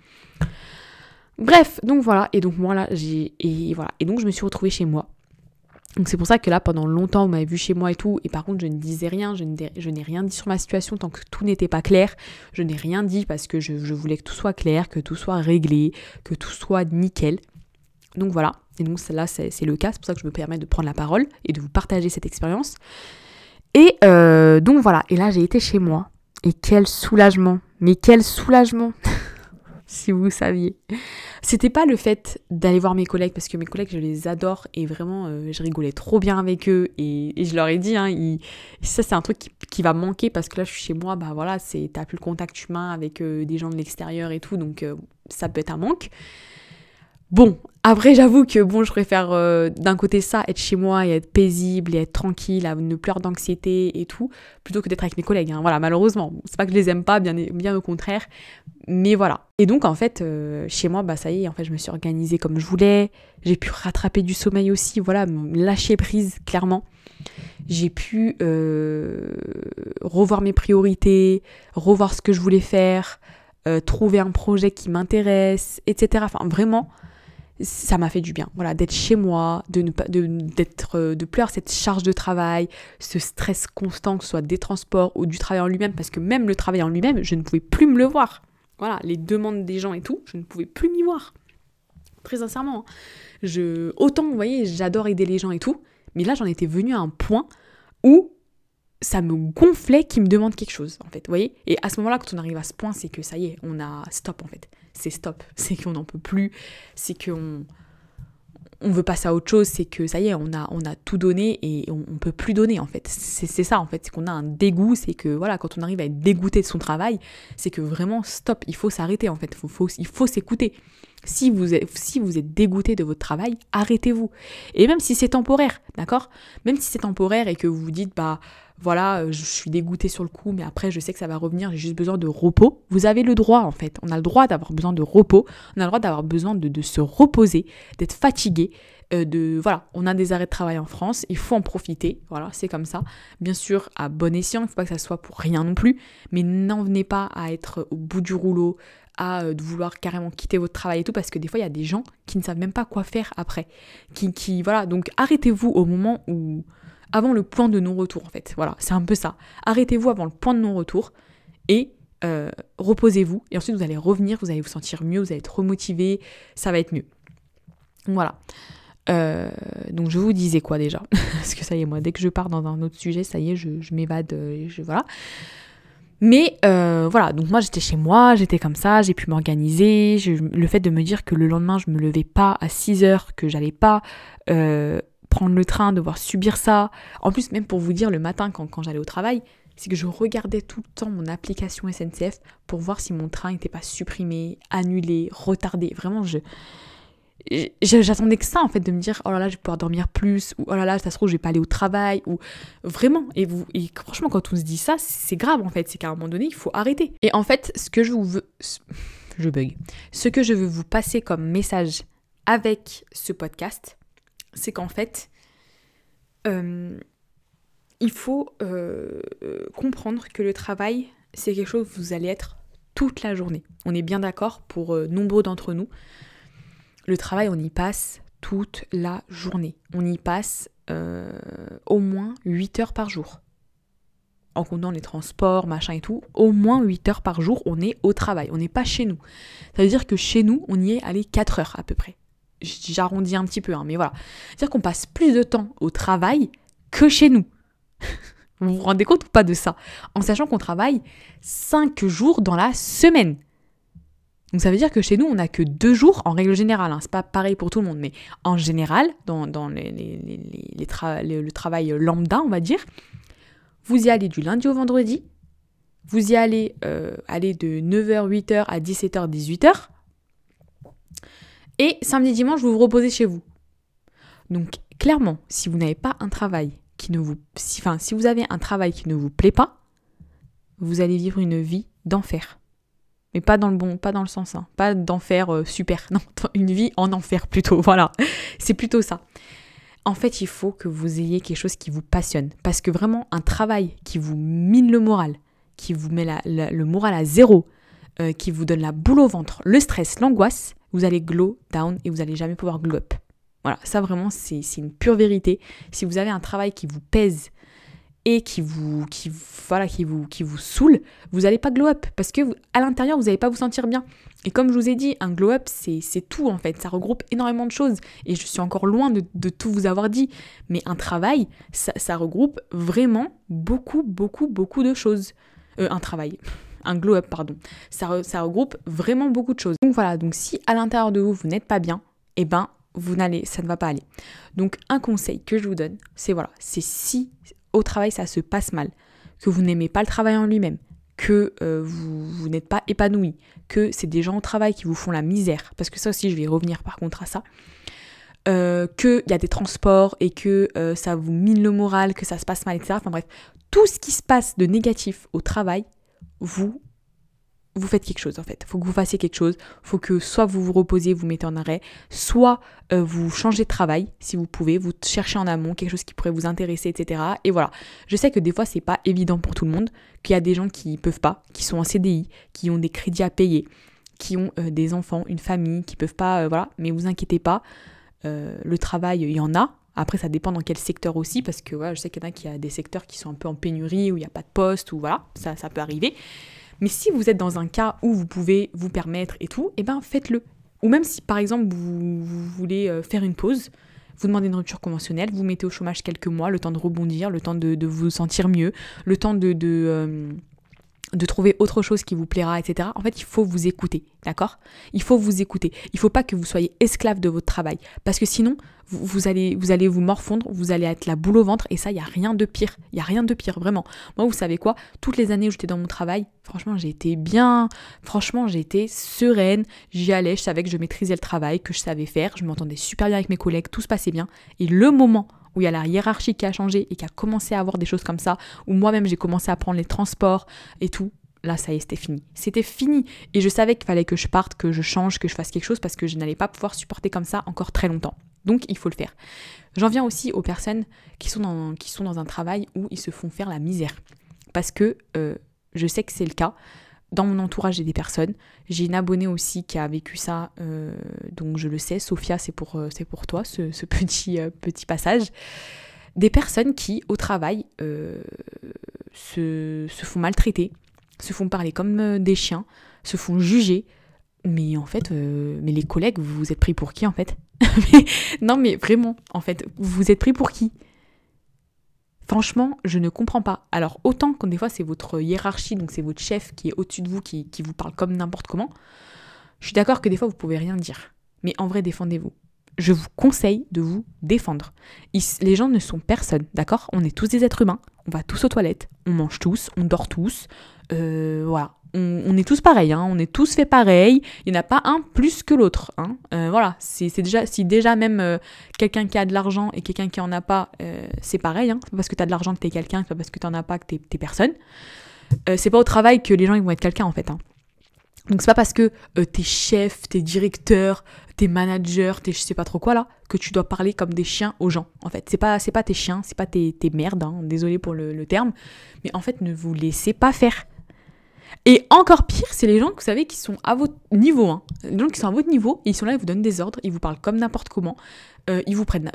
Bref, donc voilà, et donc moi là j'ai... Et voilà, et donc je me suis retrouvée chez moi. Donc c'est pour ça que là, pendant longtemps, vous m'avez vu chez moi et tout, et par contre, je ne disais rien, je n'ai rien dit sur ma situation tant que tout n'était pas clair. Je n'ai rien dit parce que je, voulais que tout soit clair, que tout soit réglé, que tout soit nickel. Donc voilà, et donc là, c'est le cas, c'est pour ça que je me permets de prendre la parole et de vous partager cette expérience. Et euh, donc voilà, et là, j'ai été chez moi, et quel soulagement, mais quel soulagement si vous saviez. C'était pas le fait d'aller voir mes collègues, parce que mes collègues, je les adore et vraiment, euh, je rigolais trop bien avec eux. Et, je leur ai dit, hein, ça c'est un truc qui, va manquer parce que là, je suis chez moi, bah voilà, t'as plus le contact humain avec euh, des gens de l'extérieur et tout, donc euh, ça peut être un manque. Bon, après, j'avoue que bon, je préfère d'un côté ça, être chez moi et être paisible et être tranquille, ne plus avoir d'anxiété et tout, plutôt que d'être avec mes collègues. Hein. Voilà, malheureusement, c'est pas que je les aime pas, bien, au contraire. Mais voilà. Et donc en fait, euh, chez moi, bah ça y est, en fait, je me suis organisée comme je voulais. J'ai pu rattraper du sommeil aussi, voilà, lâcher prise clairement. J'ai pu euh, revoir mes priorités, revoir ce que je voulais faire, euh, trouver un projet qui m'intéresse, etc. Enfin vraiment, ça m'a fait du bien. Voilà, d'être chez moi, de ne pas, de, d'être, de plus avoir cette charge de travail, ce stress constant, que ce soit des transports ou du travail en lui-même, parce que même le travail en lui-même, je ne pouvais plus me le voir voilà, les demandes des gens et tout, je ne pouvais plus m'y voir. Très sincèrement. Hein. Je, autant, vous voyez, j'adore aider les gens et tout, mais là, j'en étais venue à un point où ça me gonflait qu'ils me demandent quelque chose, en fait, vous voyez? Et à ce moment-là, quand on arrive à ce point, c'est que ça y est, on a stop, en fait. C'est stop. C'est qu'on n'en peut plus. C'est qu'on on veut passer à autre chose, c'est que ça y est, on a, on a tout donné et on, ne peut plus donner en fait. C'est ça en fait, c'est qu'on a un dégoût, c'est que voilà, quand on arrive à être dégoûté de son travail, c'est que vraiment stop, il faut s'arrêter en fait, il faut s'écouter. Si vous, êtes, si vous êtes dégoûté de votre travail, arrêtez-vous. Et même si c'est temporaire, d'accord? Même si c'est temporaire et que vous vous dites, bah voilà, euh, je suis dégoûté sur le coup, mais après je sais que ça va revenir, j'ai juste besoin de repos. Vous avez le droit en fait, on a le droit d'avoir besoin de repos, on a le droit d'avoir besoin de, se reposer, d'être fatigué, euh, de voilà, on a des arrêts de travail en France, il faut en profiter, voilà, c'est comme ça. Bien sûr, à bon escient, il ne faut pas que ça soit pour rien non plus, mais n'en venez pas à être au bout du rouleau, à euh, de vouloir carrément quitter votre travail et tout, parce que des fois, il y a des gens qui ne savent même pas quoi faire après. Qui, qui voilà, donc arrêtez-vous au moment où. Avant le point de non-retour, en fait. Voilà, c'est un peu ça. Arrêtez-vous avant le point de non-retour et euh, reposez-vous. Et ensuite, vous allez revenir, vous allez vous sentir mieux, vous allez être remotivé, ça va être mieux. Voilà. Euh, donc je vous disais quoi déjà? Parce que ça y est, moi, dès que je pars dans un autre sujet, ça y est, je, m'évade, je, voilà. Mais euh, voilà, donc moi j'étais chez moi, j'étais comme ça, j'ai pu m'organiser. Le fait de me dire que le lendemain je me levais pas à 6 heures, que j'allais pas euh, prendre le train, devoir subir ça. En plus, même pour vous dire, le matin quand, quand j'allais au travail, c'est que je regardais tout le temps mon application SNCF pour voir si mon train n'était pas supprimé, annulé, retardé. Vraiment, je j'attendais que ça en fait de me dire oh là là je vais pouvoir dormir plus ou oh là là ça se trouve je vais pas aller au travail ou vraiment et vous et franchement quand on se dit ça c'est grave en fait c'est qu'à un moment donné il faut arrêter et en fait ce que je vous veux je bug ce que je veux vous passer comme message avec ce podcast c'est qu'en fait euh, il faut euh, comprendre que le travail c'est quelque chose où vous allez être toute la journée on est bien d'accord pour euh, nombreux d'entre nous le travail, on y passe toute la journée. On y passe au moins 8 heures par jour. En comptant les transports, machin et tout, au moins 8 heures par jour, on est au travail. On n'est pas chez nous. Ça veut dire que chez nous, on y est allé 4 heures à peu près. J'arrondis un petit peu, hein, mais voilà. C'est-à-dire qu'on passe plus de temps au travail que chez nous. vous vous rendez compte ou pas de ça? En sachant qu'on travaille 5 jours dans la semaine. Donc ça veut dire que chez nous, on n'a que deux jours en règle générale. Hein. C'est pas pareil pour tout le monde, mais en général, dans, le travail lambda, on va dire, vous y allez du lundi au vendredi. Vous y allez euh, aller de 9h, 8h à 17h, 18h. Et samedi, dimanche, vous vous reposez chez vous. Donc clairement, si vous n'avez pas un travail qui ne vous... enfin, si vous avez un travail qui ne vous plaît pas, vous allez vivre une vie d'enfer mais pas dans le bon, pas dans le sens, hein. pas d'enfer euh, super, non, une vie en enfer plutôt, voilà, c'est plutôt ça. En fait, il faut que vous ayez quelque chose qui vous passionne, parce que vraiment un travail qui vous mine le moral, qui vous met le moral à zéro, euh, qui vous donne la boule au ventre, le stress, l'angoisse, vous allez glow down et vous allez jamais pouvoir glow up. Voilà, ça vraiment c'est une pure vérité. Si vous avez un travail qui vous pèse, et qui vous, qui, voilà, qui vous, qui vous saoule, vous n'allez pas glow up parce que à l'intérieur, vous n'allez pas vous sentir bien. Et comme je vous ai dit, un glow up, c'est tout en fait. Ça regroupe énormément de choses. Et je suis encore loin de, de tout vous avoir dit. Mais un travail, ça, ça regroupe vraiment beaucoup, beaucoup, beaucoup de choses. Euh, un travail. Un glow up, pardon. Ça, ça regroupe vraiment beaucoup de choses. Donc voilà, donc si à l'intérieur de vous, vous n'êtes pas bien, eh ben, vous n'allez, ça ne va pas aller. Donc un conseil que je vous donne, c'est voilà, c'est si au travail ça se passe mal, que vous n'aimez pas le travail en lui-même, que euh, vous, n'êtes pas épanoui, que c'est des gens au travail qui vous font la misère, parce que ça aussi je vais revenir par contre à ça, euh, qu'il y a des transports et que euh, ça vous mine le moral, que ça se passe mal, etc. Enfin bref, tout ce qui se passe de négatif au travail, vous vous faites quelque chose en fait. Faut que vous fassiez quelque chose. Faut que soit vous vous reposez, vous mettez en arrêt, soit euh, vous changez de travail si vous pouvez, vous cherchez en amont quelque chose qui pourrait vous intéresser, etc. Et voilà. Je sais que des fois c'est pas évident pour tout le monde, qu'il y a des gens qui peuvent pas, qui sont en CDI, qui ont des crédits à payer, qui ont euh, des enfants, une famille, qui peuvent pas, euh, voilà. Mais vous inquiétez pas, le travail il y en a. Après, ça dépend dans quel secteur aussi, parce que je sais qu'il y en a qui a des secteurs qui sont un peu en pénurie, où il n'y a pas de poste, ou voilà, ça, ça peut arriver. Mais si vous êtes dans un cas où vous pouvez vous permettre et tout, eh ben faites-le. Ou même si par exemple vous, voulez euh, faire une pause, vous demandez une rupture conventionnelle, vous mettez au chômage quelques mois, le temps de rebondir, le temps de, vous sentir mieux, le temps de, euh, de trouver autre chose qui vous plaira, etc. En fait, il faut vous écouter, d'accord? Il faut vous écouter. Il ne faut pas que vous soyez esclave de votre travail, parce que sinon, vous, allez, vous allez vous morfondre, vous allez être la boule au ventre, et ça, il y a rien de pire. Il y a rien de pire, vraiment. Moi, vous savez quoi? Toutes les années où j'étais dans mon travail, franchement, j'ai été bien. Franchement, j'ai été sereine. J'y allais, je savais que je maîtrisais le travail, que je savais faire, je m'entendais super bien avec mes collègues, tout se passait bien. Et le moment où il y a la hiérarchie qui a changé et qui a commencé à avoir des choses comme ça, où moi-même j'ai commencé à prendre les transports et tout, là ça y est, c'était fini. C'était fini. Et je savais qu'il fallait que je parte, que je change, que je fasse quelque chose parce que je n'allais pas pouvoir supporter comme ça encore très longtemps. Donc il faut le faire. J'en viens aussi aux personnes qui sont dans, un travail où ils se font faire la misère. Parce que euh, je sais que c'est le cas dans mon entourage, j'ai des personnes. J'ai une abonnée aussi qui a vécu ça, euh, donc je le sais. Sophia, c'est pour, euh, pour toi, ce, petit, euh, petit passage. Des personnes qui, au travail, se, se, font maltraiter, se font parler comme des chiens, se font juger. Mais en fait, mais les collègues, vous vous êtes pris pour qui en fait? Non, mais vraiment, en fait, vous vous êtes pris pour qui? Franchement, je ne comprends pas. Alors, autant quand des fois c'est votre hiérarchie, donc c'est votre chef qui est au-dessus de vous, qui, vous parle comme n'importe comment, je suis d'accord que des fois vous pouvez rien dire. Mais en vrai, défendez-vous. Je vous conseille de vous défendre. les gens ne sont personne, d'accord? On est tous des êtres humains, on va tous aux toilettes, on mange tous, on dort tous, euh, voilà. On, est tous pareils, hein. on est tous fait pareil, il n'y en a pas un plus que l'autre. Hein. Euh, voilà, c'est déjà, si déjà même euh, quelqu'un qui a de l'argent et quelqu'un qui en a pas, euh, c'est pareil, hein. pas parce que tu as de l'argent que tu es quelqu'un, c'est pas parce que tu n'en as pas que tu es, personne. c'est pas au travail que les gens vont être quelqu'un en fait. Hein. Donc c'est pas parce que t'es chef, t'es directeur, t'es manager, t'es je sais pas trop quoi là, que tu dois parler comme des chiens aux gens. En fait, c'est pas c'est pas tes chiens, c'est pas tes, merdes, hein. désolé pour le, terme, mais en fait ne vous laissez pas faire. Et encore pire, c'est les gens que vous savez qui sont à votre niveau. Hein. Les gens qui sont à votre niveau, ils sont là, ils vous donnent des ordres, ils vous parlent comme n'importe comment, euh, ils, vous prennent,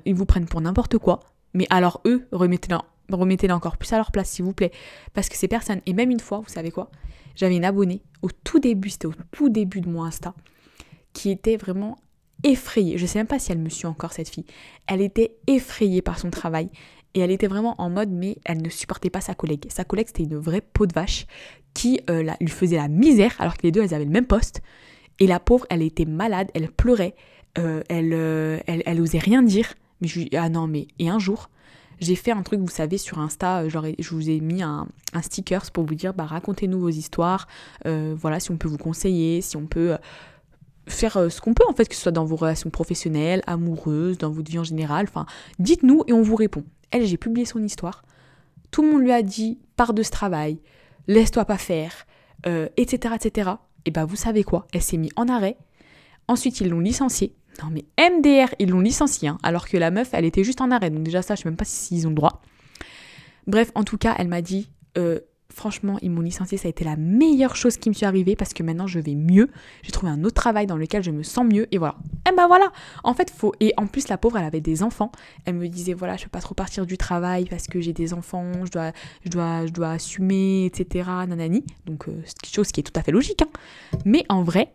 pour n'importe quoi. Mais alors eux, remettez-les remettez encore plus à leur place, s'il vous plaît. Parce que ces personnes, et même une fois, vous savez quoi? J'avais une abonnée, au tout début, c'était au tout début de mon Insta, qui était vraiment effrayée. Je sais même pas si elle me suit encore, cette fille. Elle était effrayée par son travail. Et elle était vraiment en mode, mais elle ne supportait pas sa collègue. Sa collègue, c'était une vraie peau de vache qui euh, lui faisait la misère, alors que les deux, elles avaient le même poste. Et la pauvre, elle était malade, elle pleurait, euh, euh, elle, elle, osait rien dire. Mais je ah non, mais. Et un jour, j'ai fait un truc, vous savez, sur Insta, genre, je vous ai mis un, un stickers pour vous dire, bah, racontez-nous vos histoires, voilà, si on peut vous conseiller, si on peut faire ce qu'on peut, en fait, que ce soit dans vos relations professionnelles, amoureuses, dans votre vie en général, enfin, dites-nous et on vous répond. Elle, j'ai publié son histoire. Tout le monde lui a dit, pars de ce travail, laisse-toi pas faire, etc., euh, etc. Et bah vous savez quoi? Elle s'est mise en arrêt. Ensuite, ils l'ont licenciée. Non mais MDR, ils l'ont licenciée, hein, alors que la meuf, elle était juste en arrêt. Donc déjà ça, je sais même pas s'ils ont le droit. Bref, en tout cas, elle m'a dit, euh, franchement, ils m'ont licencié, ça a été la meilleure chose qui me suis arrivée parce que maintenant je vais mieux. J'ai trouvé un autre travail dans lequel je me sens mieux et voilà. Et ben voilà, en fait, faut. Et en plus, la pauvre, elle avait des enfants. Elle me disait, voilà, je peux pas trop partir du travail parce que j'ai des enfants, je dois, je dois, je dois assumer, etc. Nanani. Donc, euh, chose qui est tout à fait logique. Hein. Mais en vrai,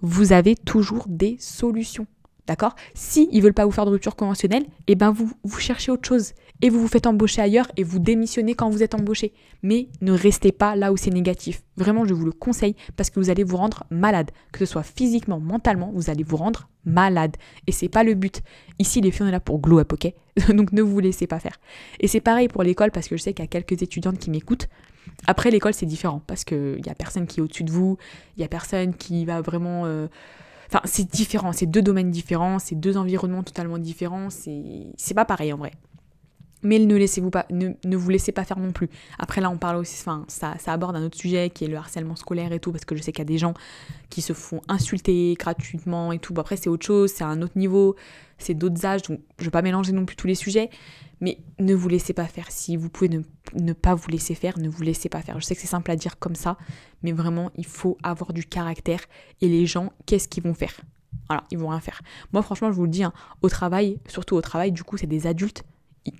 vous avez toujours des solutions. D'accord? Si ils veulent pas vous faire de rupture conventionnelle, eh ben vous, cherchez autre chose et vous vous faites embaucher ailleurs et vous démissionnez quand vous êtes embauché. Mais ne restez pas là où c'est négatif. Vraiment, je vous le conseille parce que vous allez vous rendre malade, que ce soit physiquement, mentalement, vous allez vous rendre malade et c'est pas le but. Ici, les filles on est là pour glow up, OK? Donc ne vous laissez pas faire. Et c'est pareil pour l'école parce que je sais qu'il y a quelques étudiantes qui m'écoutent. Après l'école, c'est différent parce que il y a personne qui est au-dessus de vous, il y a personne qui va vraiment euh, Enfin, c'est différent, c'est deux domaines différents, c'est deux environnements totalement différents, c'est pas pareil en vrai. Mais ne laissez-vous pas, ne, vous laissez pas faire non plus. Après là, on parle aussi, enfin, ça, ça aborde un autre sujet qui est le harcèlement scolaire et tout, parce que je sais qu'il y a des gens qui se font insulter gratuitement et tout. après, c'est autre chose, c'est un autre niveau, c'est d'autres âges, donc je vais pas mélanger non plus tous les sujets. Mais ne vous laissez pas faire. Si vous pouvez ne, pas vous laisser faire, ne vous laissez pas faire. Je sais que c'est simple à dire comme ça, mais vraiment, il faut avoir du caractère. Et les gens, qu'est-ce qu'ils vont faire? Voilà, ils vont rien faire. Moi, franchement, je vous le dis, hein, au travail, surtout au travail, du coup, c'est des adultes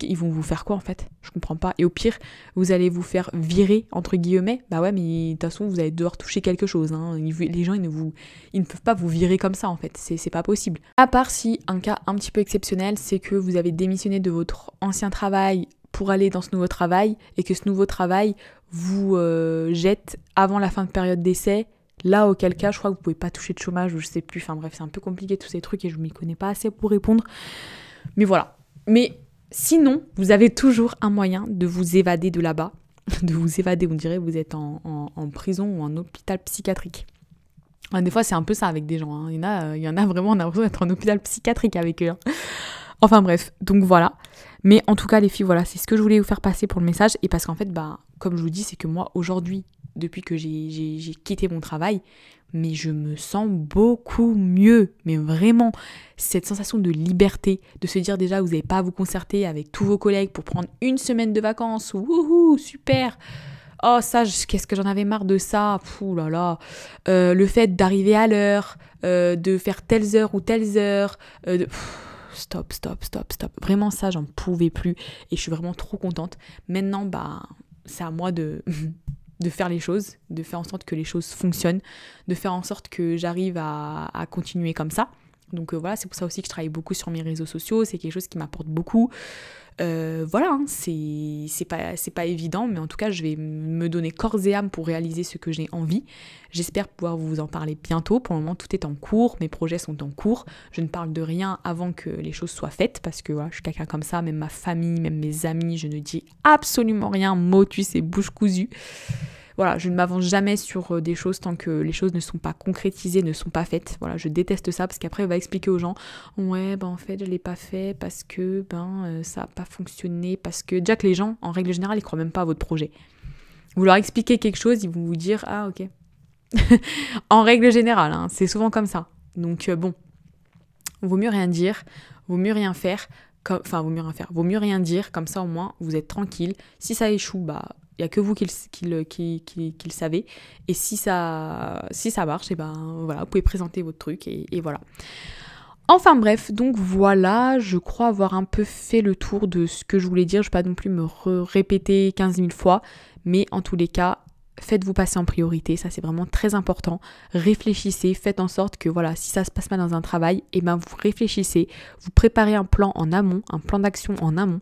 ils vont vous faire quoi en fait? Je comprends pas. Et au pire, vous allez vous faire virer entre guillemets. Bah ouais, mais de toute façon, vous allez devoir toucher quelque chose. Hein. Les gens, ils ne, vous, ils ne peuvent pas vous virer comme ça en fait. C'est pas possible. À part si un cas un petit peu exceptionnel, c'est que vous avez démissionné de votre ancien travail pour aller dans ce nouveau travail et que ce nouveau travail vous euh, jette avant la fin de période d'essai. Là, auquel cas, je crois que vous pouvez pas toucher de chômage ou je sais plus. Enfin bref, c'est un peu compliqué tous ces trucs et je m'y connais pas assez pour répondre. Mais voilà. Mais Sinon, vous avez toujours un moyen de vous évader de là-bas. De vous évader, on dirait vous êtes en, prison ou en hôpital psychiatrique. Des fois, c'est un peu ça avec des gens. Hein. Il, y en a, euh, il y en a vraiment, on a l'impression d'être en hôpital psychiatrique avec eux. Hein. Enfin bref, donc voilà. Mais en tout cas, les filles, voilà, c'est ce que je voulais vous faire passer pour le message. Et parce qu'en fait, bah, comme je vous dis, c'est que moi, aujourd'hui, depuis que j'ai quitté mon travail, mais je me sens beaucoup mieux. Mais vraiment, cette sensation de liberté, de se dire déjà, vous n'avez pas à vous concerter avec tous vos collègues pour prendre une semaine de vacances. Wouhou, super Oh ça, qu'est-ce que j'en avais marre de ça. Pouh là là. Euh, le fait d'arriver à l'heure, euh, de faire telles heures ou telles heures. Euh, stop, stop, stop, stop. Vraiment ça, j'en pouvais plus. Et je suis vraiment trop contente. Maintenant, bah, c'est à moi de, de faire les choses, de faire en sorte que les choses fonctionnent, de faire en sorte que j'arrive à, continuer comme ça. Donc euh, voilà, c'est pour ça aussi que je travaille beaucoup sur mes réseaux sociaux, c'est quelque chose qui m'apporte beaucoup. Euh, voilà, hein, c'est pas, pas évident, mais en tout cas, je vais me donner corps et âme pour réaliser ce que j'ai envie. J'espère pouvoir vous en parler bientôt. Pour le moment, tout est en cours, mes projets sont en cours. Je ne parle de rien avant que les choses soient faites, parce que je suis quelqu'un comme ça, même ma famille, même mes amis, je ne dis absolument rien, motus et bouche cousue. Voilà, je ne m'avance jamais sur euh, des choses tant que les choses ne sont pas concrétisées, ne sont pas faites. Voilà, je déteste ça parce qu'après, on va expliquer aux gens, ouais, ben en fait, je l'ai pas fait parce que ben euh, ça n'a pas fonctionné, parce que déjà que les gens, en règle générale, ils croient même pas à votre projet. Vous leur expliquez quelque chose, ils vont vous dire, ah ok. en règle générale, hein, c'est souvent comme ça. Donc euh, bon, vaut mieux rien dire, vaut mieux rien faire. Enfin, vaut mieux rien faire. Vaut mieux rien dire, comme ça au moins vous êtes tranquille. Si ça échoue, bah il n'y a que vous qui le, savez. Et si ça, si ça marche, et eh ben voilà, vous pouvez présenter votre truc et, voilà. Enfin bref, donc voilà, je crois avoir un peu fait le tour de ce que je voulais dire. Je ne vais pas non plus me répéter 15 000 fois, mais en tous les cas, faites-vous passer en priorité, ça c'est vraiment très important. Réfléchissez, faites en sorte que voilà, si ça se passe mal dans un travail, et eh ben vous réfléchissez, vous préparez un plan en amont, un plan d'action en amont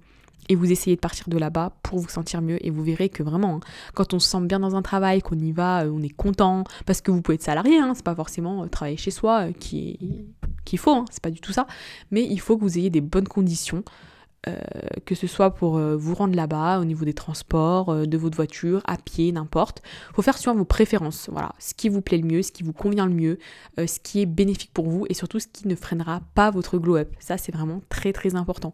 et vous essayez de partir de là-bas pour vous sentir mieux et vous verrez que vraiment hein, quand on se sent bien dans un travail, qu'on y va, euh, on est content parce que vous pouvez être salarié, hein, c'est pas forcément euh, travailler chez soi euh, qui qu'il faut, hein, c'est pas du tout ça, mais il faut que vous ayez des bonnes conditions. que ce soit pour vous rendre là-bas, au niveau des transports, de votre voiture, à pied, n'importe. Faut faire suivre vos préférences. Voilà, ce qui vous plaît le mieux, ce qui vous convient le mieux, ce qui est bénéfique pour vous et surtout ce qui ne freinera pas votre glow-up. Ça, c'est vraiment très très important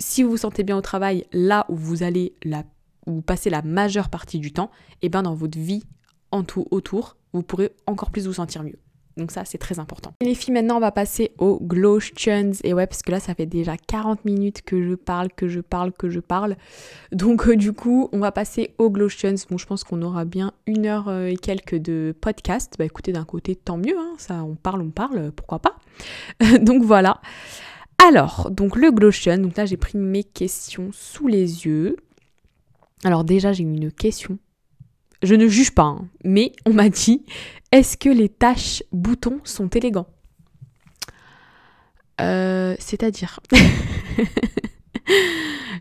si vous vous sentez bien au travail, là où vous allez la, où passer la majeure partie du temps, et eh bien dans votre vie en tout autour, vous pourrez encore plus vous sentir mieux. Donc ça, c'est très important. les filles, maintenant, on va passer aux glotions. Et ouais, parce que là, ça fait déjà 40 minutes que je parle, que je parle, que je parle. Donc euh, du coup, on va passer aux glotions. Bon, je pense qu'on aura bien une heure euh, et quelques de podcast. Bah écoutez, d'un côté, tant mieux. Hein, ça, on parle, on parle, pourquoi pas. donc voilà. Alors, donc le Glotion, donc là j'ai pris mes questions sous les yeux. Alors déjà j'ai une question. Je ne juge pas, hein, mais on m'a dit, est-ce que les taches boutons sont élégants? Euh, C'est-à-dire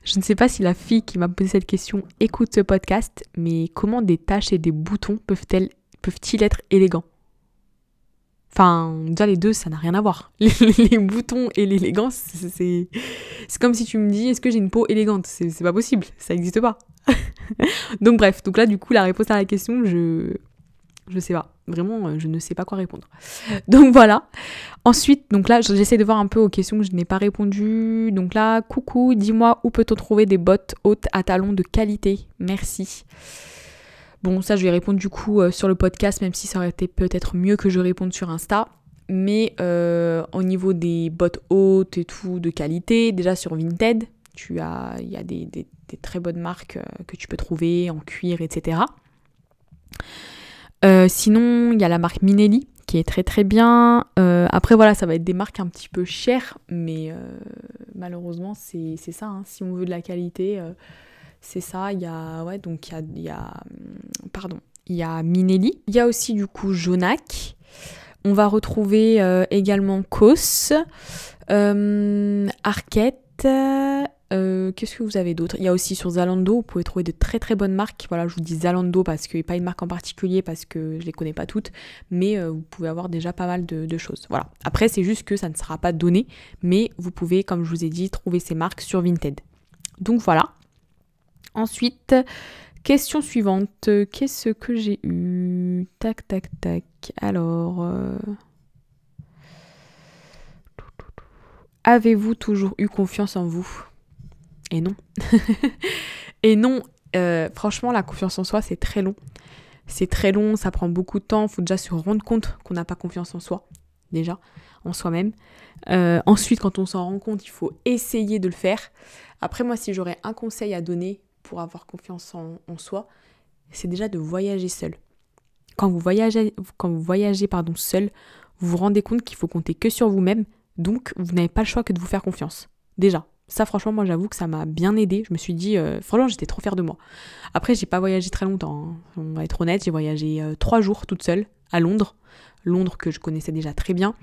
Je ne sais pas si la fille qui m'a posé cette question écoute ce podcast, mais comment des taches et des boutons peuvent-ils peuvent être élégants? Enfin, déjà les deux, ça n'a rien à voir. Les, boutons et l'élégance, c'est comme si tu me dis est-ce que j'ai une peau élégante? C'est pas possible, ça n'existe pas. donc bref, donc là du coup la réponse à la question, je je sais pas. Vraiment, je ne sais pas quoi répondre. Donc voilà. Ensuite, donc là, j'essaie de voir un peu aux questions que je n'ai pas répondu. Donc là, coucou, dis-moi où peut-on trouver des bottes hautes à talons de qualité? Merci. Bon, ça, je vais répondre du coup euh, sur le podcast, même si ça aurait été peut-être mieux que je réponde sur Insta. Mais euh, au niveau des bottes hautes et tout de qualité, déjà sur Vinted, tu as, il y a des, très bonnes marques euh, que tu peux trouver en cuir, etc. sinon, il y a la marque Minelli qui est très très bien. après, voilà, ça va être des marques un petit peu chères, mais malheureusement, c'est ça. Hein. Si on veut de la qualité, c'est ça, il y a, ouais, donc il y a, hum, pardon, il y a Minelli. Il y a aussi du coup Jonac. On va retrouver euh, également Kos, euh, Arquette. Euh, qu'est-ce que vous avez d'autre? Il y a aussi sur Zalando, vous pouvez trouver de très très bonnes marques. Voilà, je vous dis Zalando parce qu'il n'y a pas une marque en particulier parce que je les connais pas toutes, mais vous pouvez avoir déjà pas mal de, de choses. Voilà. Après, c'est juste que ça ne sera pas donné, mais vous pouvez, comme je vous ai dit, trouver ces marques sur Vinted. Donc voilà. Ensuite, question suivante. Qu'est-ce que j'ai eu? Tac, tac, tac. Alors... Euh, avez-vous toujours eu confiance en vous? Et non. Et non, euh, franchement, la confiance en soi, c'est très long. C'est très long, ça prend beaucoup de temps. Il faut déjà se rendre compte qu'on n'a pas confiance en soi, déjà, en soi-même. Euh, ensuite, quand on s'en rend compte, il faut essayer de le faire. Après, moi, si j'aurais un conseil à donner pour avoir confiance en, soi, c'est déjà de voyager seul. Quand vous voyagez, quand vous voyagez pardon, seul, vous vous rendez compte qu'il faut compter que sur vous-même, donc vous n'avez pas le choix que de vous faire confiance. Déjà. Ça, franchement, moi, j'avoue que ça m'a bien aidé. Je me suis dit, euh, franchement, j'étais trop fière de moi. Après, j'ai pas voyagé très longtemps. Hein. On va être honnête, j'ai voyagé euh, trois jours toute seule à Londres. Londres que je connaissais déjà très bien.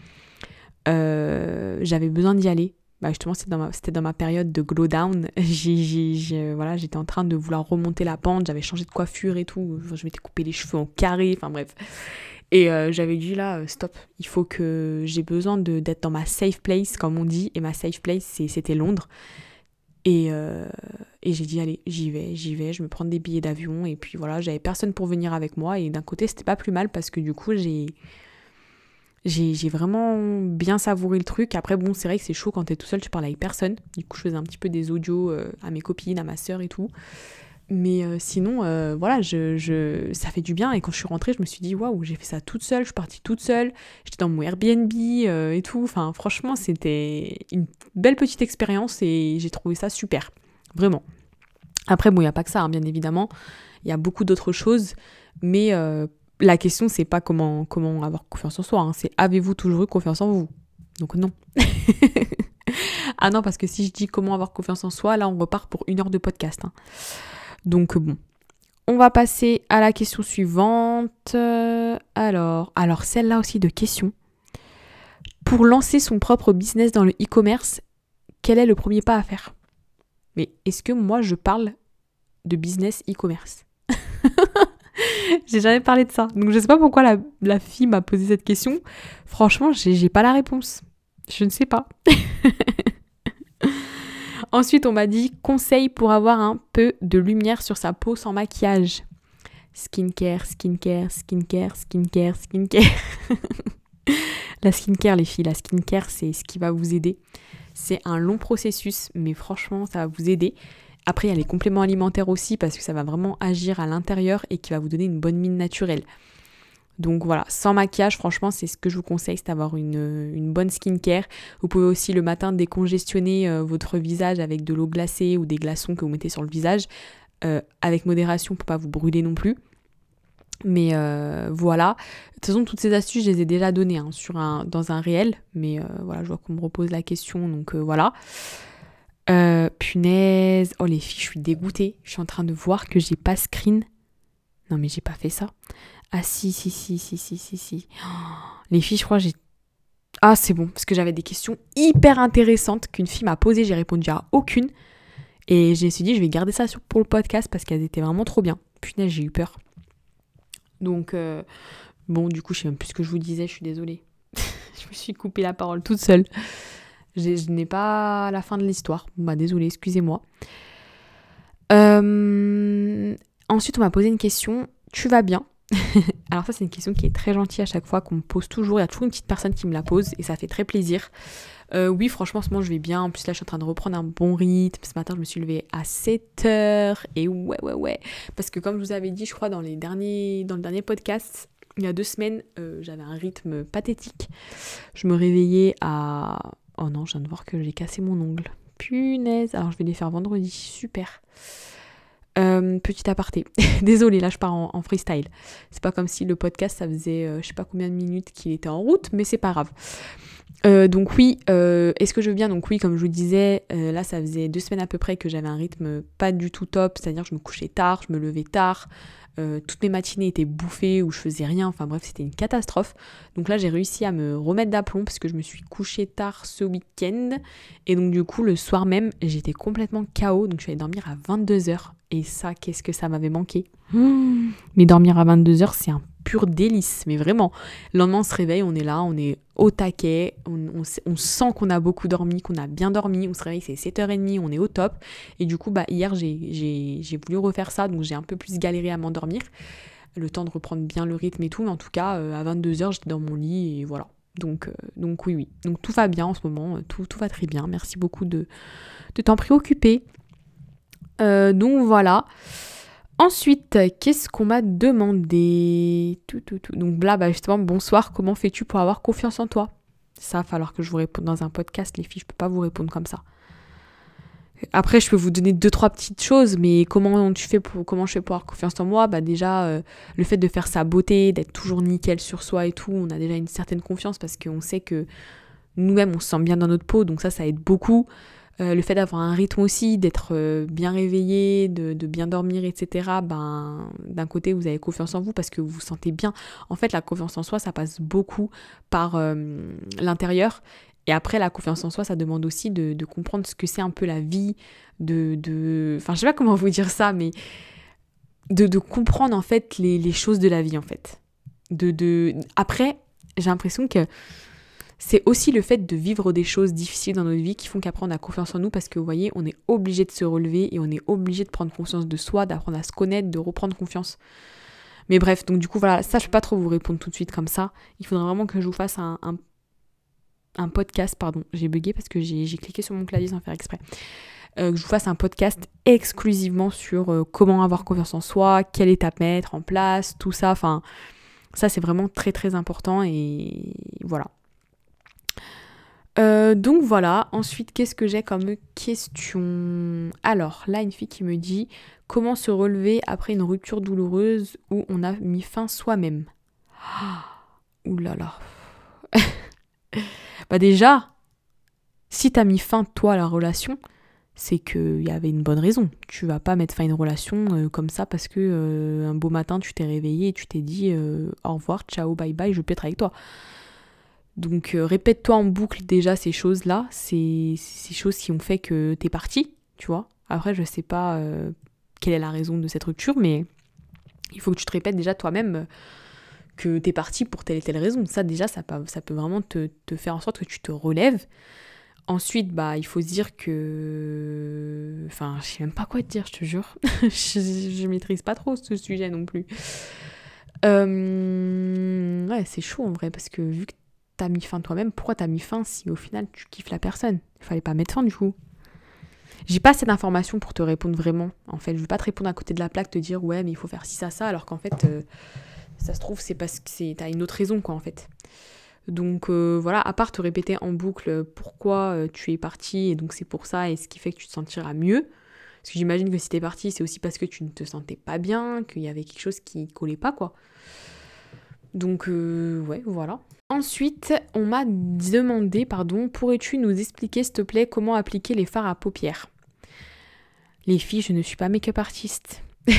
Euh, j'avais besoin d'y aller bah justement c'était dans, ma, période de glow down. voilà, j'étais en train de vouloir remonter la pente, j'avais changé de coiffure et tout, je m'étais coupé les cheveux en carré, enfin bref. Et euh, j'avais dit là, euh, stop, il faut que j'ai besoin d'être dans ma safe place, comme on dit, et ma safe place c'était Londres. Et, euh, et j'ai dit, allez, j'y vais, j'y vais, je me prends des billets d'avion. Et puis voilà, j'avais personne pour venir avec moi. Et d'un côté, c'était pas plus mal parce que du coup, j'ai. J'ai vraiment bien savouré le truc. Après, bon, c'est vrai que c'est chaud quand t'es tout seul, tu parles avec personne. Du coup, je faisais un petit peu des audios euh, à mes copines, à ma soeur et tout. Mais euh, sinon, euh, voilà, je, je, ça fait du bien. Et quand je suis rentrée, je me suis dit, waouh, j'ai fait ça toute seule, je suis partie toute seule. J'étais dans mon Airbnb et tout. Enfin, franchement, c'était une belle petite expérience et j'ai trouvé ça super. Vraiment. Après, bon, il n'y a pas que ça, hein, bien évidemment. Il y a beaucoup d'autres choses. Mais la question, c'est pas comment, avoir confiance en soi. Hein. c'est avez-vous toujours eu confiance en vous? Donc non. ah non, parce que si je dis comment avoir confiance en soi, là, on repart pour une heure de podcast. Hein. Donc bon. On va passer à la question suivante. Alors, alors celle-là aussi de question. Pour lancer son propre business dans le e-commerce, quel est le premier pas à faire? Mais est-ce que moi je parle de business e-commerce? J'ai jamais parlé de ça. Donc je sais pas pourquoi la, fille m'a posé cette question. Franchement, j'ai pas la réponse. Je ne sais pas. Ensuite, on m'a dit conseil pour avoir un peu de lumière sur sa peau sans maquillage. Skincare, skincare, skincare, skincare, skincare. la skincare, les filles, la skincare, c'est ce qui va vous aider. C'est un long processus, mais franchement, ça va vous aider. Après, il y a les compléments alimentaires aussi, parce que ça va vraiment agir à l'intérieur et qui va vous donner une bonne mine naturelle. Donc voilà, sans maquillage, franchement, c'est ce que je vous conseille, c'est d'avoir une, bonne skincare. Vous pouvez aussi le matin décongestionner euh, votre visage avec de l'eau glacée ou des glaçons que vous mettez sur le visage, euh, avec modération pour pas vous brûler non plus. Mais euh, voilà. De toute façon, toutes ces astuces, je les ai déjà données hein, dans un réel. Mais voilà, je vois qu'on me repose la question, donc euh, punaise. Oh les filles, je suis dégoûtée. Je suis en train de voir que j'ai pas screen. Non mais j'ai pas fait ça. Ah si, si, si, si, si, si, si. les filles, je crois j'ai... Ah c'est bon, parce que j'avais des questions hyper intéressantes qu'une fille m'a posées. J'ai répondu à aucune. Et je me suis dit, je vais garder ça pour le podcast parce qu'elles étaient vraiment trop bien. Punaise, j'ai eu peur. Donc, euh, bon, du coup, je sais même plus ce que je vous disais, je suis désolée. je me suis coupé la parole toute seule. Je n'ai pas la fin de l'histoire. Bah, désolée, excusez-moi. Euh, ensuite, on m'a posé une question. Tu vas bien? Alors ça, c'est une question qui est très gentille à chaque fois, qu'on me pose toujours. Il y a toujours une petite personne qui me la pose et ça fait très plaisir. Euh, oui, franchement, ce moment, je vais bien. En plus, là, je suis en train de reprendre un bon rythme. Ce matin, je me suis levée à 7 heures. Et ouais, ouais, ouais. Parce que comme je vous avais dit, je crois, dans, les derniers, dans le dernier podcast, il y a deux semaines, euh, j'avais un rythme pathétique. Je me réveillais à... Oh non, je viens de voir que j'ai cassé mon ongle. Punaise. Alors, je vais les faire vendredi. Super. Euh, petit aparté. Désolée, là je pars en, freestyle. C'est pas comme si le podcast ça faisait je sais pas combien de minutes qu'il était en route, mais c'est pas grave. Euh, donc oui, euh, est-ce que je veux bien? Donc oui, comme je vous disais, euh, là ça faisait deux semaines à peu près que j'avais un rythme pas du tout top, c'est-à-dire je me couchais tard, je me levais tard, toutes mes matinées étaient bouffées ou je faisais rien, enfin bref c'était une catastrophe. Donc là j'ai réussi à me remettre d'aplomb parce que je me suis couchée tard ce week-end et donc du coup le soir même j'étais complètement KO, donc je suis allée dormir à 22h et ça qu'est-ce que ça m'avait manqué? Mais dormir à 22h c'est un pur délice, mais vraiment. Le lendemain, on se réveille, on est là, on est au taquet, on, sent qu'on a beaucoup dormi, qu'on a bien dormi, on se réveille, c'est 7h30, on est au top. Et du coup, bah, hier, j'ai voulu refaire ça, donc j'ai un peu plus galéré à m'endormir. Le temps de reprendre bien le rythme et tout, mais en tout cas, euh, à 22h, j'étais dans mon lit et voilà. Donc, euh, donc oui, oui. Donc tout va bien en ce moment, tout, va très bien. Merci beaucoup de, de t'en préoccuper. Euh, donc voilà. Ensuite, qu'est-ce qu'on m'a demandé? Tout, tout, tout. Donc là, bah justement, bonsoir, comment fais-tu pour avoir confiance en toi? Ça, va falloir que je vous réponde dans un podcast, les filles, je peux pas vous répondre comme ça. Après, je peux vous donner deux, trois petites choses, mais comment tu fais pour, comment je fais pour avoir confiance en moi? Bah déjà, euh, le fait de faire sa beauté, d'être toujours nickel sur soi et tout, on a déjà une certaine confiance parce qu'on sait que nous-mêmes, on se sent bien dans notre peau, donc ça, ça aide beaucoup. Euh, le fait d'avoir un rythme aussi, d'être euh, bien réveillé, de, bien dormir, etc. Ben, d'un côté, vous avez confiance en vous parce que vous vous sentez bien. En fait, la confiance en soi, ça passe beaucoup par euh, l'intérieur. Et après, la confiance en soi, ça demande aussi de, comprendre ce que c'est un peu la vie, de, de... Enfin, je sais pas comment vous dire ça, mais de, comprendre en fait les, les, choses de la vie, en fait. De, de... Après, j'ai l'impression que c'est aussi le fait de vivre des choses difficiles dans notre vie qui font on a confiance en nous parce que vous voyez, on est obligé de se relever et on est obligé de prendre conscience de soi, d'apprendre à se connaître, de reprendre confiance. Mais bref, donc du coup, voilà, ça, je peux pas trop vous répondre tout de suite comme ça. Il faudrait vraiment que je vous fasse un, un, podcast, pardon, j'ai bugué parce que j'ai cliqué sur mon clavier sans faire exprès. Euh, que je vous fasse un podcast exclusivement sur euh, comment avoir confiance en soi, quelle étape mettre en place, tout ça. Enfin, ça, c'est vraiment très très important et voilà. Euh, donc voilà, ensuite qu'est-ce que j'ai comme question? Alors là, une fille qui me dit comment se relever après une rupture douloureuse où on a mis fin soi-même? Ouh là là. bah déjà, si t'as mis fin toi à la relation, c'est qu'il y avait une bonne raison. Tu vas pas mettre fin à une relation euh, comme ça parce que euh, un beau matin tu t'es réveillé et tu t'es dit au revoir, ciao, bye bye, je peux être avec toi. Donc euh, répète-toi en boucle déjà ces choses-là, ces, choses qui ont fait que t'es parti, tu vois. Après, je sais pas euh, quelle est la raison de cette rupture, mais il faut que tu te répètes déjà toi-même euh, que t'es parti pour telle et telle raison. Ça déjà, ça peut, vraiment te, faire en sorte que tu te relèves. Ensuite, bah, il faut se dire que... Enfin, je sais même pas quoi te dire, je te jure. je, je, maîtrise pas trop ce sujet non plus. Ouais, c'est chaud en vrai, parce que vu que t'as mis fin toi-même, pourquoi t'as mis fin si au final tu kiffes la personne? Il fallait pas mettre fin du coup. J'ai pas assez d'informations pour te répondre vraiment. En fait, je veux pas te répondre à côté de la plaque, te dire ouais, mais il faut faire ci, ça, ça, alors qu'en fait, euh, ça se trouve, c'est parce que t'as une autre raison, quoi, en fait. Donc euh, voilà, à part te répéter en boucle pourquoi euh, tu es parti et donc c'est pour ça et ce qui fait que tu te sentiras mieux. Parce que j'imagine que si t'es parti, c'est aussi parce que tu ne te sentais pas bien, qu'il y avait quelque chose qui collait pas, quoi. Donc ouais, voilà. Ensuite, on m'a demandé, pardon, pourrais-tu nous expliquer, s'il te plaît, comment appliquer les fards à paupières? Les filles, je ne suis pas make-up artiste.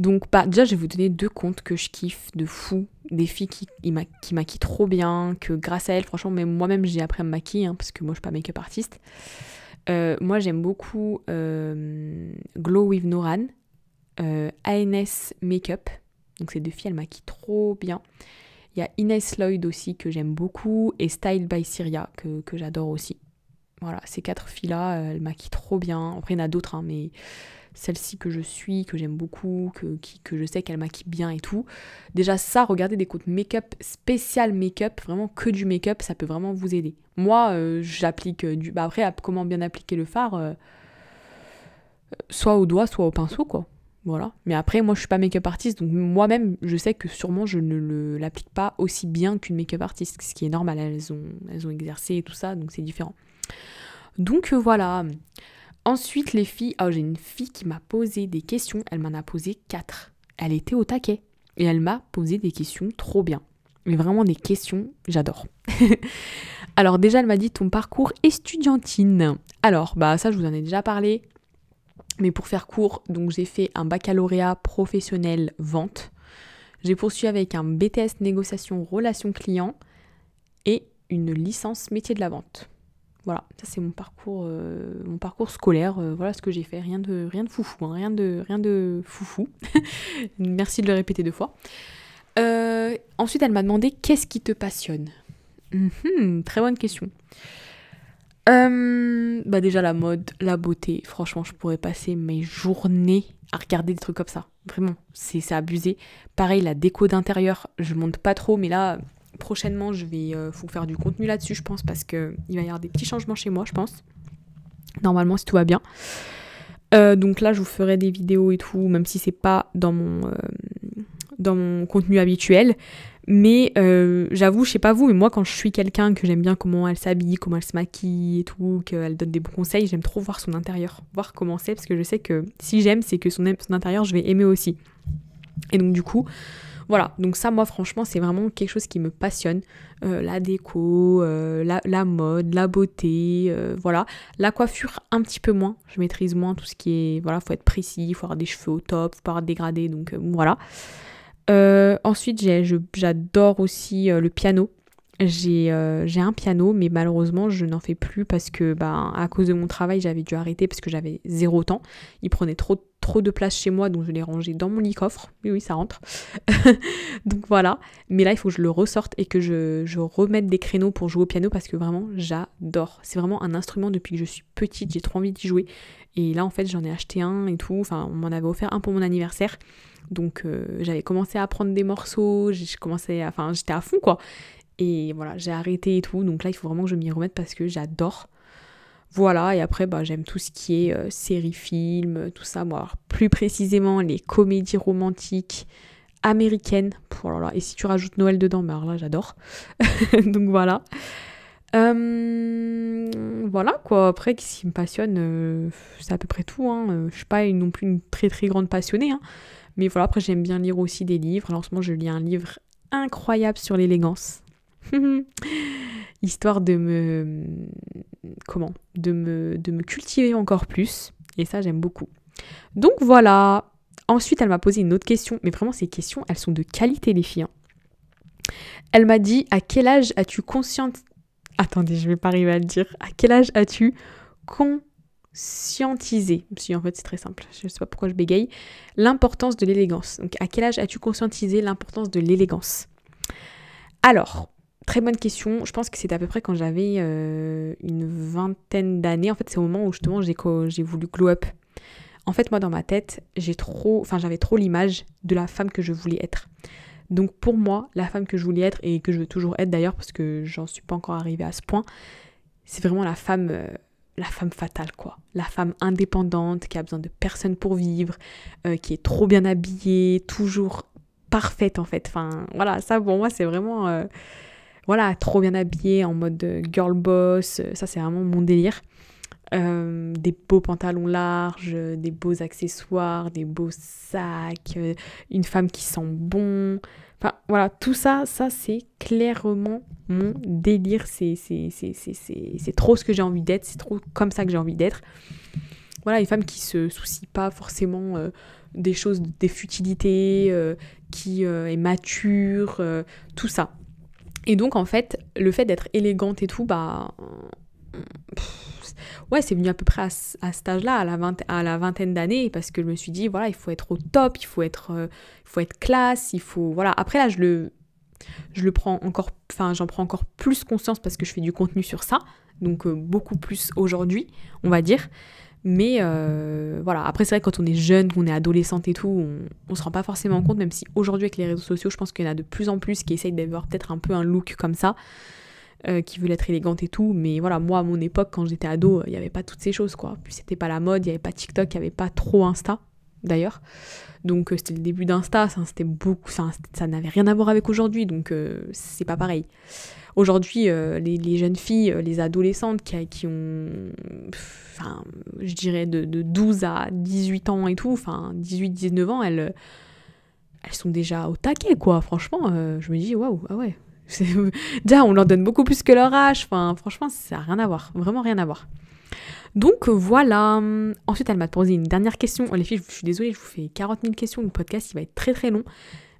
Donc, bah, déjà, je vais vous donner deux comptes que je kiffe de fou. Des filles qui, qui maquillent trop bien, que grâce à elles, franchement, même moi-même, j'ai appris à me maquiller, hein, parce que moi, je suis pas make-up artiste. Euh, moi, j'aime beaucoup euh, Glow with Noran, euh, ANS Makeup. Donc, ces deux filles, elles maquillent trop bien. Il y a Inès Lloyd aussi que j'aime beaucoup et Style by Syria que, j'adore aussi. Voilà, ces quatre filles-là, elles maquillent trop bien. Après, il y en a d'autres, hein, mais celle-ci que je suis, que j'aime beaucoup, que, que je sais qu'elle maquille bien et tout. Déjà ça, regardez des comptes make-up, spécial make-up, vraiment que du make-up, ça peut vraiment vous aider. Moi, euh, j'applique du... Bah après, comment bien appliquer le fard euh, Soit au doigt, soit au pinceau, quoi. Voilà. Mais après, moi, je suis pas make-up artiste, donc moi-même, je sais que sûrement je ne l'applique pas aussi bien qu'une make-up artiste, ce qui est normal. Elles ont, exercé et tout ça, donc c'est différent. Donc euh, voilà. Ensuite, les filles. Oh, j'ai une fille qui m'a posé des questions. Elle m'en a posé quatre. Elle était au taquet. Et elle m'a posé des questions trop bien. Mais vraiment des questions, j'adore. Alors déjà, elle m'a dit ton parcours estudiantine. Alors, bah ça, je vous en ai déjà parlé. Mais pour faire court, donc j'ai fait un baccalauréat professionnel vente. J'ai poursuivi avec un BTS négociation relation client et une licence métier de la vente. Voilà, ça c'est mon parcours, euh, mon parcours scolaire. Euh, voilà ce que j'ai fait. Rien de, rien de foufou, hein. rien de, rien de foufou. Merci de le répéter deux fois. Euh, ensuite, elle m'a demandé qu'est-ce qui te passionne? Mhm, très bonne question. Euh, bah déjà la mode, la beauté, franchement je pourrais passer mes journées à regarder des trucs comme ça. Vraiment, c'est abusé. Pareil, la déco d'intérieur, je monte pas trop, mais là, prochainement, je vais euh, faire du contenu là-dessus, je pense, parce qu'il va y avoir des petits changements chez moi, je pense. Normalement, si tout va bien. Euh, donc là, je vous ferai des vidéos et tout, même si c'est pas dans mon, dans mon contenu habituel. Mais euh, j'avoue, je sais pas vous, mais moi quand je suis quelqu'un que j'aime bien comment elle s'habille, comment elle se maquille et tout, qu'elle donne des bons conseils, j'aime trop voir son intérieur, voir comment c'est, parce que je sais que si j'aime, c'est que son, intérieur, je vais aimer aussi. Et donc du coup, voilà, donc ça moi franchement c'est vraiment quelque chose qui me passionne. Euh, la déco, euh, la, mode, la beauté, voilà. La coiffure un petit peu moins, je maîtrise moins tout ce qui est, voilà, faut être précis, faut avoir des cheveux au top, faut pas avoir dégradé, donc voilà. Euh, ensuite, j'adore aussi euh, le piano. j'ai un piano, mais malheureusement, je n'en fais plus parce que, bah, à cause de mon travail, j'avais dû arrêter parce que j'avais zéro temps. Il prenait trop, trop de place chez moi, donc je l'ai rangé dans mon lit-coffre. Oui, oui, ça rentre. donc voilà. Mais là, il faut que je le ressorte et que je, je remette des créneaux pour jouer au piano parce que vraiment, j'adore. C'est vraiment un instrument depuis que je suis petite, j'ai trop envie d'y jouer. Et là, en fait, j'en ai acheté un et tout. Enfin, on m'en avait offert un pour mon anniversaire. Donc euh, j'avais commencé à apprendre des morceaux, j'ai commencé enfin j'étais à fond quoi. Et voilà, j'ai arrêté et tout. Donc là, il faut vraiment que je m'y remette parce que j'adore. Voilà, et après, bah, j'aime tout ce qui est euh, séries, films, tout ça. Plus précisément, les comédies romantiques américaines. Oh et si tu rajoutes Noël dedans, bah, alors là, j'adore. Donc voilà. Euh, voilà quoi, après ce qui me passionne, euh, c'est à peu près tout. Hein. Je suis pas non plus une très très grande passionnée. Hein. Mais voilà, après j'aime bien lire aussi des livres. Alors en ce moment je lis un livre incroyable sur l'élégance. Histoire de me. Comment de me, de me cultiver encore plus. Et ça, j'aime beaucoup. Donc voilà. Ensuite, elle m'a posé une autre question. Mais vraiment, ces questions, elles sont de qualité, les filles. Hein. Elle m'a dit À quel âge as-tu conscience. Attendez, je vais pas arriver à le dire. À quel âge as-tu conscientisé Si, en fait, c'est très simple. Je ne sais pas pourquoi je bégaye. L'importance de l'élégance. Donc, à quel âge as-tu conscientisé l'importance de l'élégance? Alors, Très bonne question. Je pense que c'est à peu près quand j'avais euh, une vingtaine d'années. En fait, c'est au moment où justement j'ai voulu glow up. En fait, moi, dans ma tête, j'ai trop, enfin, j'avais trop l'image de la femme que je voulais être. Donc, pour moi, la femme que je voulais être et que je veux toujours être d'ailleurs, parce que j'en suis pas encore arrivée à ce point, c'est vraiment la femme, euh, la femme fatale, quoi. La femme indépendante qui a besoin de personne pour vivre, euh, qui est trop bien habillée, toujours parfaite en fait. Enfin, voilà, ça pour moi, c'est vraiment voilà, trop bien habillée en mode euh, girl boss, euh, ça c'est vraiment mon délire. Euh, des beaux pantalons larges, des beaux accessoires, des beaux sacs, une femme qui sent bon. Enfin voilà, tout ça, ça c'est clairement mon délire. C'est, trop ce que j'ai envie d'être, c'est trop comme ça que j'ai envie d'être. Voilà, une femme qui se soucie pas forcément des choses, des futilités, qui est mature, tout ça. Et donc, en fait, le fait d'être élégante et tout, bah. Ouais, c'est venu à peu près à, cet âge-là, à, la à vingtaine d'années, parce que je me suis dit, voilà, il faut être au top, il faut être, euh, il faut être classe, il faut. Voilà. Après, là, je le. Je le prends encore. Enfin, j'en prends encore plus conscience parce que je fais du contenu sur ça. Donc, euh, beaucoup plus aujourd'hui, on va dire. Mais euh, voilà, après c'est vrai quand on est jeune, qu'on est adolescente et tout, on, on se rend pas forcément compte, même si aujourd'hui avec les réseaux sociaux, je pense qu'il y en a de plus en plus qui essayent d'avoir peut-être un peu un look comme ça, euh, qui veulent être élégante et tout. Mais voilà, moi à mon époque, quand j'étais ado, il n'y avait pas toutes ces choses quoi. Puis c'était pas la mode, il n'y avait pas TikTok, il n'y avait pas trop Insta d'ailleurs. Donc euh, c'était le début d'Insta, ça, c'était beaucoup, ça, ça n'avait rien à voir avec aujourd'hui, donc c'est pas pareil. Aujourd'hui, euh, les, jeunes filles, euh, les adolescentes qui, ont, enfin, je dirais de, 12 à 18 ans et tout, enfin 18-19 ans, elles, elles sont déjà au taquet, quoi. Franchement, euh, je me dis, waouh, ah ouais. Déjà, on leur donne beaucoup plus que leur âge. Enfin, franchement, ça n'a rien à voir. Vraiment rien à voir. Donc voilà. Ensuite, elle m'a posé une dernière question. Oh, les filles, je suis désolée, je vous fais 40 000 questions. Le podcast, il va être très très long.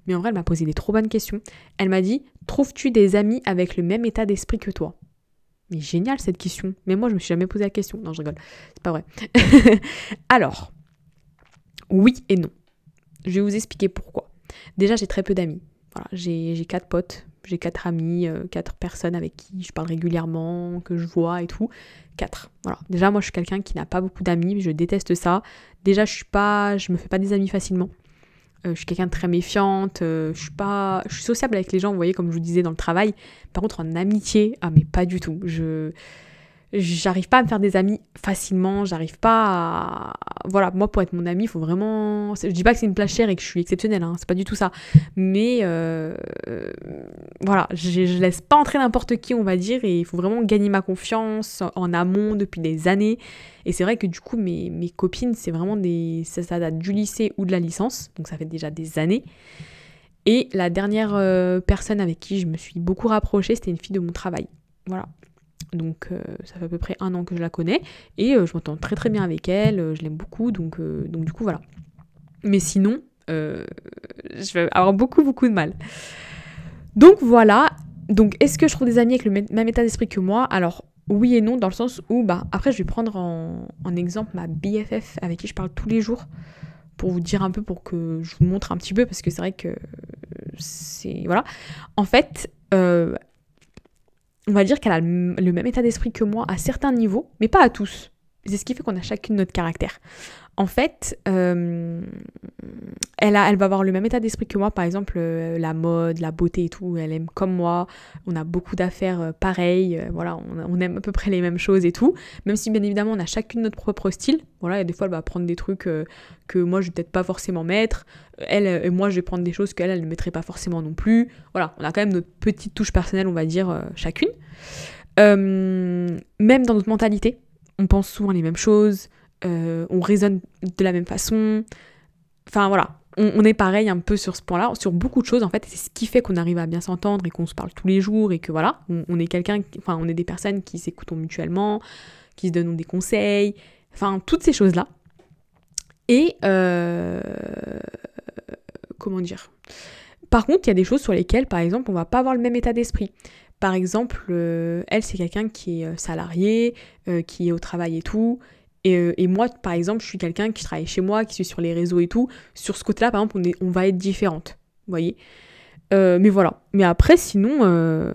Mais en vrai, elle m'a posé des trop bonnes questions. Elle m'a dit Trouves-tu des amis avec le même état d'esprit que toi? Mais génial cette question. Mais moi, je me suis jamais posé la question. Non, je rigole. C'est pas vrai. Alors, oui et non. Je vais vous expliquer pourquoi. Déjà, j'ai très peu d'amis. Voilà, j'ai quatre potes, j'ai quatre amis, euh, quatre personnes avec qui je parle régulièrement, que je vois et tout. Quatre. Voilà. Déjà, moi, je suis quelqu'un qui n'a pas beaucoup d'amis, je déteste ça. Déjà, je suis pas, je me fais pas des amis facilement. Euh, je suis quelqu'un de très méfiante, euh, je suis je suis sociable avec les gens, vous voyez, comme je vous disais dans le travail. Par contre, en amitié, ah mais pas du tout. Je, j'arrive pas à me faire des amis facilement, j'arrive pas à... Voilà, moi pour être mon ami, il faut vraiment... Je dis pas que c'est une place chère et que je suis exceptionnelle, hein, c'est pas du tout ça. Mais euh, voilà, je, laisse pas entrer n'importe qui, on va dire, et il faut vraiment gagner ma confiance en amont depuis des années. Et c'est vrai que du coup, mes, mes copines, c'est vraiment des... Ça, ça, date du lycée ou de la licence, donc ça fait déjà des années. Et la dernière euh, personne avec qui je me suis beaucoup rapprochée, c'était une fille de mon travail. Voilà, donc euh, ça fait à peu près un an que je la connais et euh, je m'entends très très bien avec elle, euh, je l'aime beaucoup, donc, du coup voilà. Mais sinon, je vais avoir beaucoup beaucoup de mal. Donc voilà, Donc, est-ce que je trouve des amis avec le même état d'esprit que moi? Alors, oui et non, dans le sens où, bah, après, je vais prendre en, exemple ma BFF avec qui je parle tous les jours pour vous dire un peu, pour que je vous montre un petit peu, parce que c'est vrai que c'est. Voilà. En fait, on va dire qu'elle a le même état d'esprit que moi à certains niveaux, mais pas à tous. C'est ce qui fait qu'on a chacune notre caractère en fait, euh, elle, a, elle va avoir le même état d'esprit que moi, par exemple, euh, la mode, la beauté et tout. Elle aime comme moi. On a beaucoup d'affaires euh, pareilles. voilà, on, aime à peu près les mêmes choses et tout. Même si, bien évidemment, on a chacune notre propre style. Voilà, et des fois, elle va prendre des trucs que moi, je vais peut-être pas forcément mettre. Elle et moi, je vais prendre des choses qu'elle, elle ne mettrait pas forcément non plus. Voilà, on a quand même notre petite touche personnelle, on va dire, chacune. même dans notre mentalité, on pense souvent les mêmes choses. Euh, on raisonne de la même façon. Enfin voilà, on, est pareil un peu sur ce point-là, sur beaucoup de choses en fait, c'est ce qui fait qu'on arrive à bien s'entendre et qu'on se parle tous les jours et que voilà, on, est quelqu'un, enfin on est des personnes qui s'écoutent mutuellement, qui se donnent des conseils, enfin toutes ces choses-là. Et euh, comment dire? Par contre, il y a des choses sur lesquelles, par exemple, on va pas avoir le même état d'esprit. Par exemple, euh, elle, c'est quelqu'un qui est salarié, qui est au travail et tout, euh, et, moi, par exemple, je suis quelqu'un qui travaille chez moi, qui suis sur les réseaux et tout. Sur ce côté-là, par exemple, on, va être différente. Vous voyez euh, mais voilà. Mais après, sinon, euh,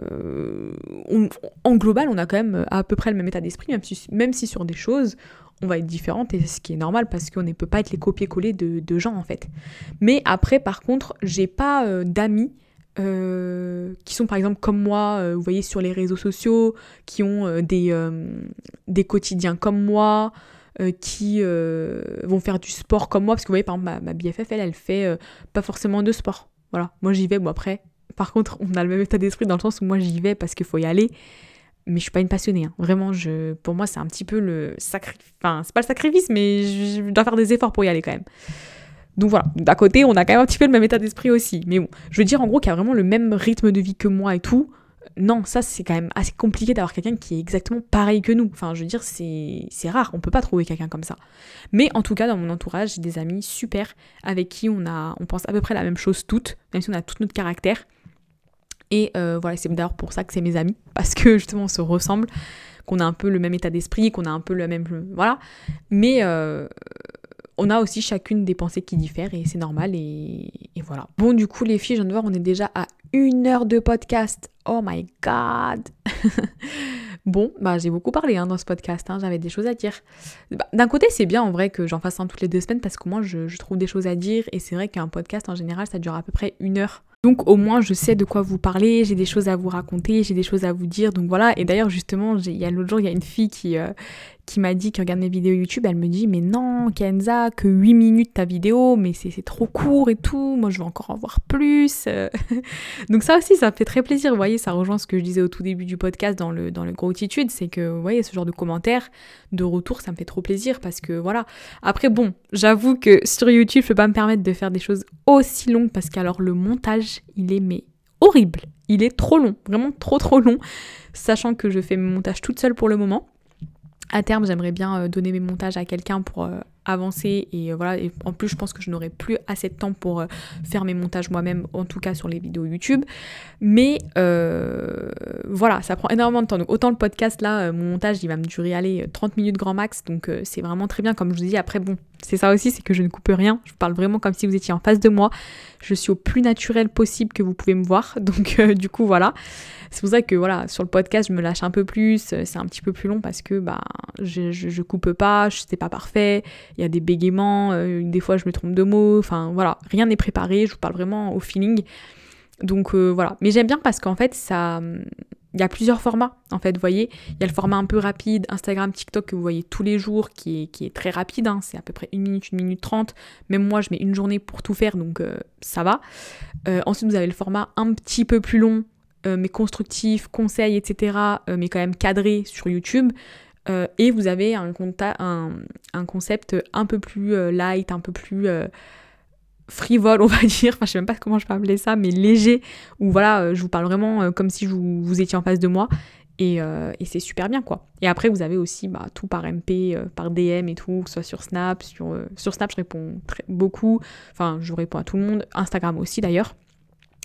en global, on a quand même à peu près le même état d'esprit, même si, même si sur des choses, on va être différente, et ce qui est normal parce qu'on ne peut pas être les copier-coller de, de, gens, en fait. Mais après, par contre, j'ai pas d'amis qui sont par exemple comme moi, vous voyez, sur les réseaux sociaux, qui ont des, des quotidiens comme moi, euh, qui euh, vont faire du sport comme moi, parce que vous voyez, par exemple, ma, BFF, elle, elle fait euh, pas forcément de sport. Voilà, moi j'y vais, bon après, par contre, on a le même état d'esprit dans le sens où moi j'y vais parce qu'il faut y aller, mais je suis pas une passionnée. Hein. Vraiment, je, pour moi, c'est un petit peu le sacrifice. Enfin, c'est pas le sacrifice, mais je, dois faire des efforts pour y aller quand même. Donc voilà, d'à côté, on a quand même un petit peu le même état d'esprit aussi. Mais bon, je veux dire en gros qu'il a vraiment le même rythme de vie que moi et tout non, ça c'est quand même assez compliqué d'avoir quelqu'un qui est exactement pareil que nous. Enfin, je veux dire, c'est rare, on peut pas trouver quelqu'un comme ça. Mais en tout cas, dans mon entourage, j'ai des amis super avec qui on, a, on pense à peu près la même chose toutes, même si on a tout notre caractère. Et euh, voilà, c'est d'ailleurs pour ça que c'est mes amis, parce que justement on se ressemble, qu'on a un peu le même état d'esprit, qu'on a un peu le même... Voilà. Mais... Euh, on a aussi chacune des pensées qui diffèrent et c'est normal et, voilà. Bon du coup les filles, je viens de voir, on est déjà à une heure de podcast. Oh my god Bon, bah j'ai beaucoup parlé hein, dans ce podcast, hein, j'avais des choses à dire. Bah, d'un côté, c'est bien en vrai que j'en fasse un toutes les deux semaines parce qu'au moins je, trouve des choses à dire et c'est vrai qu'un podcast en général ça dure à peu près une heure. Donc au moins je sais de quoi vous parlez, j'ai des choses à vous raconter, j'ai des choses à vous dire. Donc voilà, et d'ailleurs justement, il y a l'autre jour, il y a une fille qui, euh, qui m'a dit, qui regarde mes vidéos YouTube, elle me dit mais non Kenza, que 8 minutes ta vidéo, mais c'est trop court et tout, moi je veux encore en voir plus. Donc ça aussi, ça me fait très plaisir, vous voyez, ça rejoint ce que je disais au tout début du podcast dans le, dans le c'est que vous voyez, ce genre de commentaires, de retour, ça me fait trop plaisir parce que voilà. Après bon, j'avoue que sur YouTube, je peux pas me permettre de faire des choses aussi longues parce qu'alors le montage, il est mais horrible. Il est trop long, vraiment trop trop long, sachant que je fais mes montages toute seule pour le moment. À terme, j'aimerais bien euh, donner mes montages à quelqu'un pour euh, avancer et euh, voilà. Et en plus, je pense que je n'aurai plus assez de temps pour faire mes montages moi-même, en tout cas sur les vidéos YouTube. Mais voilà, ça prend énormément de temps. Donc autant le podcast là, mon montage, il va me durer aller 30 minutes grand max. Donc c'est vraiment très bien. Comme je vous dis, après bon, c'est ça aussi, c'est que je ne coupe rien. Je parle vraiment comme si vous étiez en face de moi. Je suis au plus naturel possible que vous pouvez me voir. Donc du coup voilà. C'est pour ça que voilà, sur le podcast, je me lâche un peu plus, euh, c'est un petit peu plus long parce que bah je, je, coupe pas, c'est pas parfait, il y a des bégaiements, euh, des fois je me trompe de mots, enfin voilà, rien n'est préparé, je vous parle vraiment au feeling. Donc euh, voilà, mais j'aime bien parce qu'en fait ça il y a plusieurs formats en fait, vous voyez, il y a le format un peu rapide, Instagram, TikTok que vous voyez tous les jours qui est, qui est très rapide, hein. c'est à peu près une minute, une minute trente, même moi je mets une journée pour tout faire donc ça va. ensuite vous avez le format un petit peu plus long euh, mais constructifs, conseils, etc., euh, mais quand même cadrés sur YouTube. Euh, et vous avez un, concept un peu plus light, un peu plus frivole, on va dire. Enfin, je sais même pas comment je peux appeler ça, mais léger. Où voilà, je vous parle vraiment comme si vous, vous étiez en face de moi. Et, c'est super bien quoi. Et après vous avez aussi bah, tout par MP, par DM et tout, soit sur Snap, sur, Snap je réponds beaucoup, enfin je réponds à tout le monde, Instagram aussi d'ailleurs.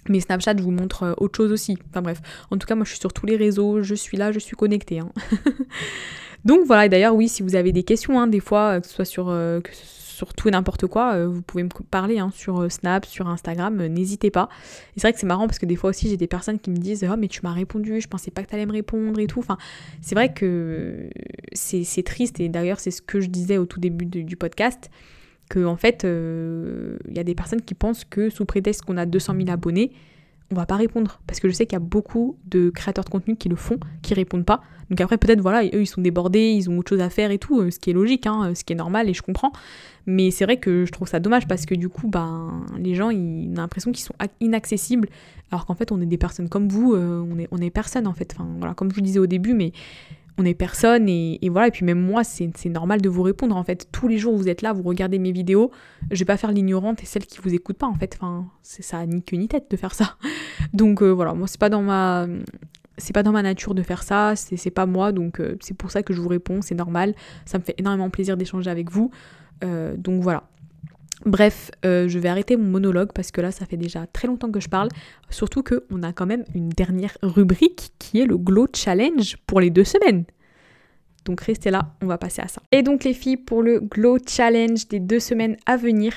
Mais Snapchat, vous montre euh, autre chose aussi. Enfin bref, en tout cas, moi je suis sur tous les réseaux, je suis là, je suis connectée. Hein. Donc voilà, et d'ailleurs, oui, si vous avez des questions, hein, des fois, que ce soit sur, tout et n'importe quoi, euh, vous pouvez me parler hein, sur euh, Snap, sur Instagram, euh, n'hésitez pas. Et c'est vrai que c'est marrant parce que des fois aussi j'ai des personnes qui me disent Oh mais tu m'as répondu, je pensais pas que tu allais me répondre et tout. Enfin, c'est vrai que c'est triste et d'ailleurs c'est ce que je disais au tout début du podcast que en fait il y a des personnes qui pensent que sous prétexte qu'on a 200 000 abonnés, on va pas répondre parce que je sais qu'il y a beaucoup de créateurs de contenu qui le font, qui répondent pas. Donc après peut-être voilà, eux ils sont débordés, ils ont autre chose à faire et tout, ce qui est logique, hein, ce qui est normal et je comprends. Mais c'est vrai que je trouve ça dommage parce que du coup, ben, les gens, ils ont l'impression qu'ils sont inaccessibles, alors qu'en fait, on est des personnes comme vous, euh, on, est, on est personne en fait. Enfin, voilà, comme je vous disais au début, mais on est personne et, voilà. Et puis même moi, c'est normal de vous répondre en fait. Tous les jours, vous êtes là, vous regardez mes vidéos. Je vais pas faire l'ignorante et celle qui vous écoute pas en fait. Enfin, c'est ça ni queue ni tête de faire ça. Donc euh, voilà, moi c'est pas dans ma c'est pas dans ma nature de faire ça, c'est pas moi, donc euh, c'est pour ça que je vous réponds, c'est normal. Ça me fait énormément plaisir d'échanger avec vous. Euh, donc voilà. Bref, euh, je vais arrêter mon monologue parce que là, ça fait déjà très longtemps que je parle. Surtout qu'on a quand même une dernière rubrique qui est le Glow Challenge pour les deux semaines. Donc restez là, on va passer à ça. Et donc les filles, pour le Glow Challenge des deux semaines à venir,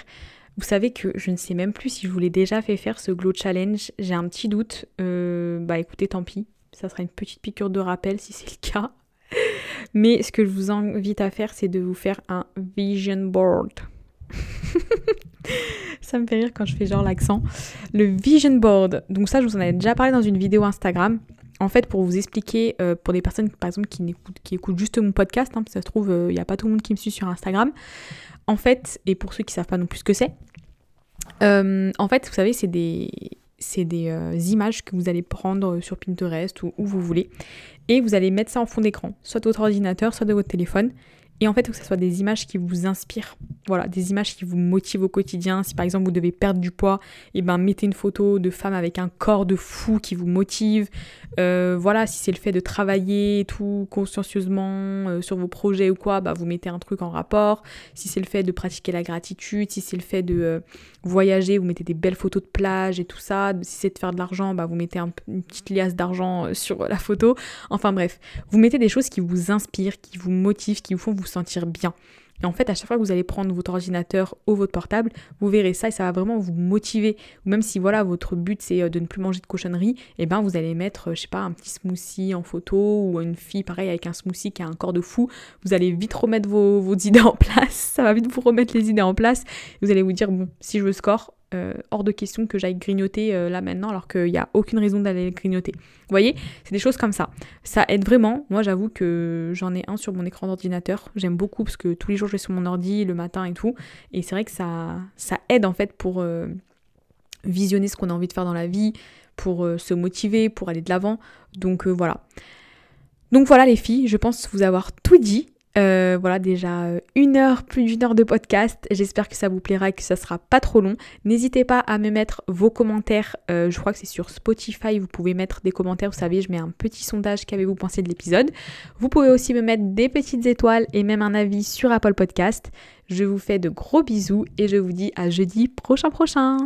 vous savez que je ne sais même plus si je vous l'ai déjà fait faire ce Glow Challenge. J'ai un petit doute. Euh, bah écoutez, tant pis. Ça sera une petite piqûre de rappel si c'est le cas. Mais ce que je vous invite à faire, c'est de vous faire un vision board. ça me fait rire quand je fais genre l'accent. Le vision board. Donc ça, je vous en avais déjà parlé dans une vidéo Instagram. En fait, pour vous expliquer, euh, pour des personnes par exemple qui écoutent, juste mon podcast, hein, parce que ça se trouve, il euh, n'y a pas tout le monde qui me suit sur Instagram. En fait, et pour ceux qui ne savent pas non plus ce que c'est, euh, en fait, vous savez, c'est des, c'est des images que vous allez prendre sur Pinterest ou où vous voulez et vous allez mettre ça en fond d'écran, soit de votre ordinateur, soit de votre téléphone. Et en fait, que ce soit des images qui vous inspirent, voilà, des images qui vous motivent au quotidien. Si par exemple vous devez perdre du poids, et eh ben mettez une photo de femme avec un corps de fou qui vous motive. Euh, voilà, si c'est le fait de travailler tout consciencieusement euh, sur vos projets ou quoi, bah vous mettez un truc en rapport. Si c'est le fait de pratiquer la gratitude, si c'est le fait de euh, voyager, vous mettez des belles photos de plage et tout ça. Si c'est de faire de l'argent, bah vous mettez une petite liasse d'argent sur la photo. Enfin bref, vous mettez des choses qui vous inspirent, qui vous motivent, qui vous font vous sentir bien. Et en fait, à chaque fois que vous allez prendre votre ordinateur ou votre portable, vous verrez ça et ça va vraiment vous motiver. Même si voilà, votre but c'est euh, de ne plus manger de cochonneries, et eh ben vous allez mettre, euh, je sais pas, un petit smoothie en photo ou une fille pareil avec un smoothie qui a un corps de fou. Vous allez vite remettre vos, vos idées en place. Ça va vite vous remettre les idées en place. Vous allez vous dire, bon, si je veux score, euh, hors de question que j'aille grignoter euh, là maintenant alors qu'il n'y a aucune raison d'aller grignoter. Vous voyez, c'est des choses comme ça. Ça aide vraiment. Moi j'avoue que j'en ai un sur mon écran d'ordinateur. J'aime beaucoup parce que tous les jours je vais sur mon ordi le matin et tout. Et c'est vrai que ça, aide en fait pour euh, visionner ce qu'on a envie de faire dans la vie, pour se motiver, pour aller de l'avant. Donc voilà. Donc voilà les filles, je pense vous avoir tout dit. Euh, voilà déjà euh, une heure, plus d'une heure de podcast. J'espère que ça vous plaira et que ça sera pas trop long. N'hésitez pas à me mettre vos commentaires. Euh, je crois que c'est sur Spotify. Vous pouvez mettre des commentaires. Vous savez, je mets un petit sondage. Qu'avez-vous pensé de l'épisode? Vous pouvez aussi me mettre des petites étoiles et même un avis sur Apple Podcast. Je vous fais de gros bisous et je vous dis à jeudi prochain prochain.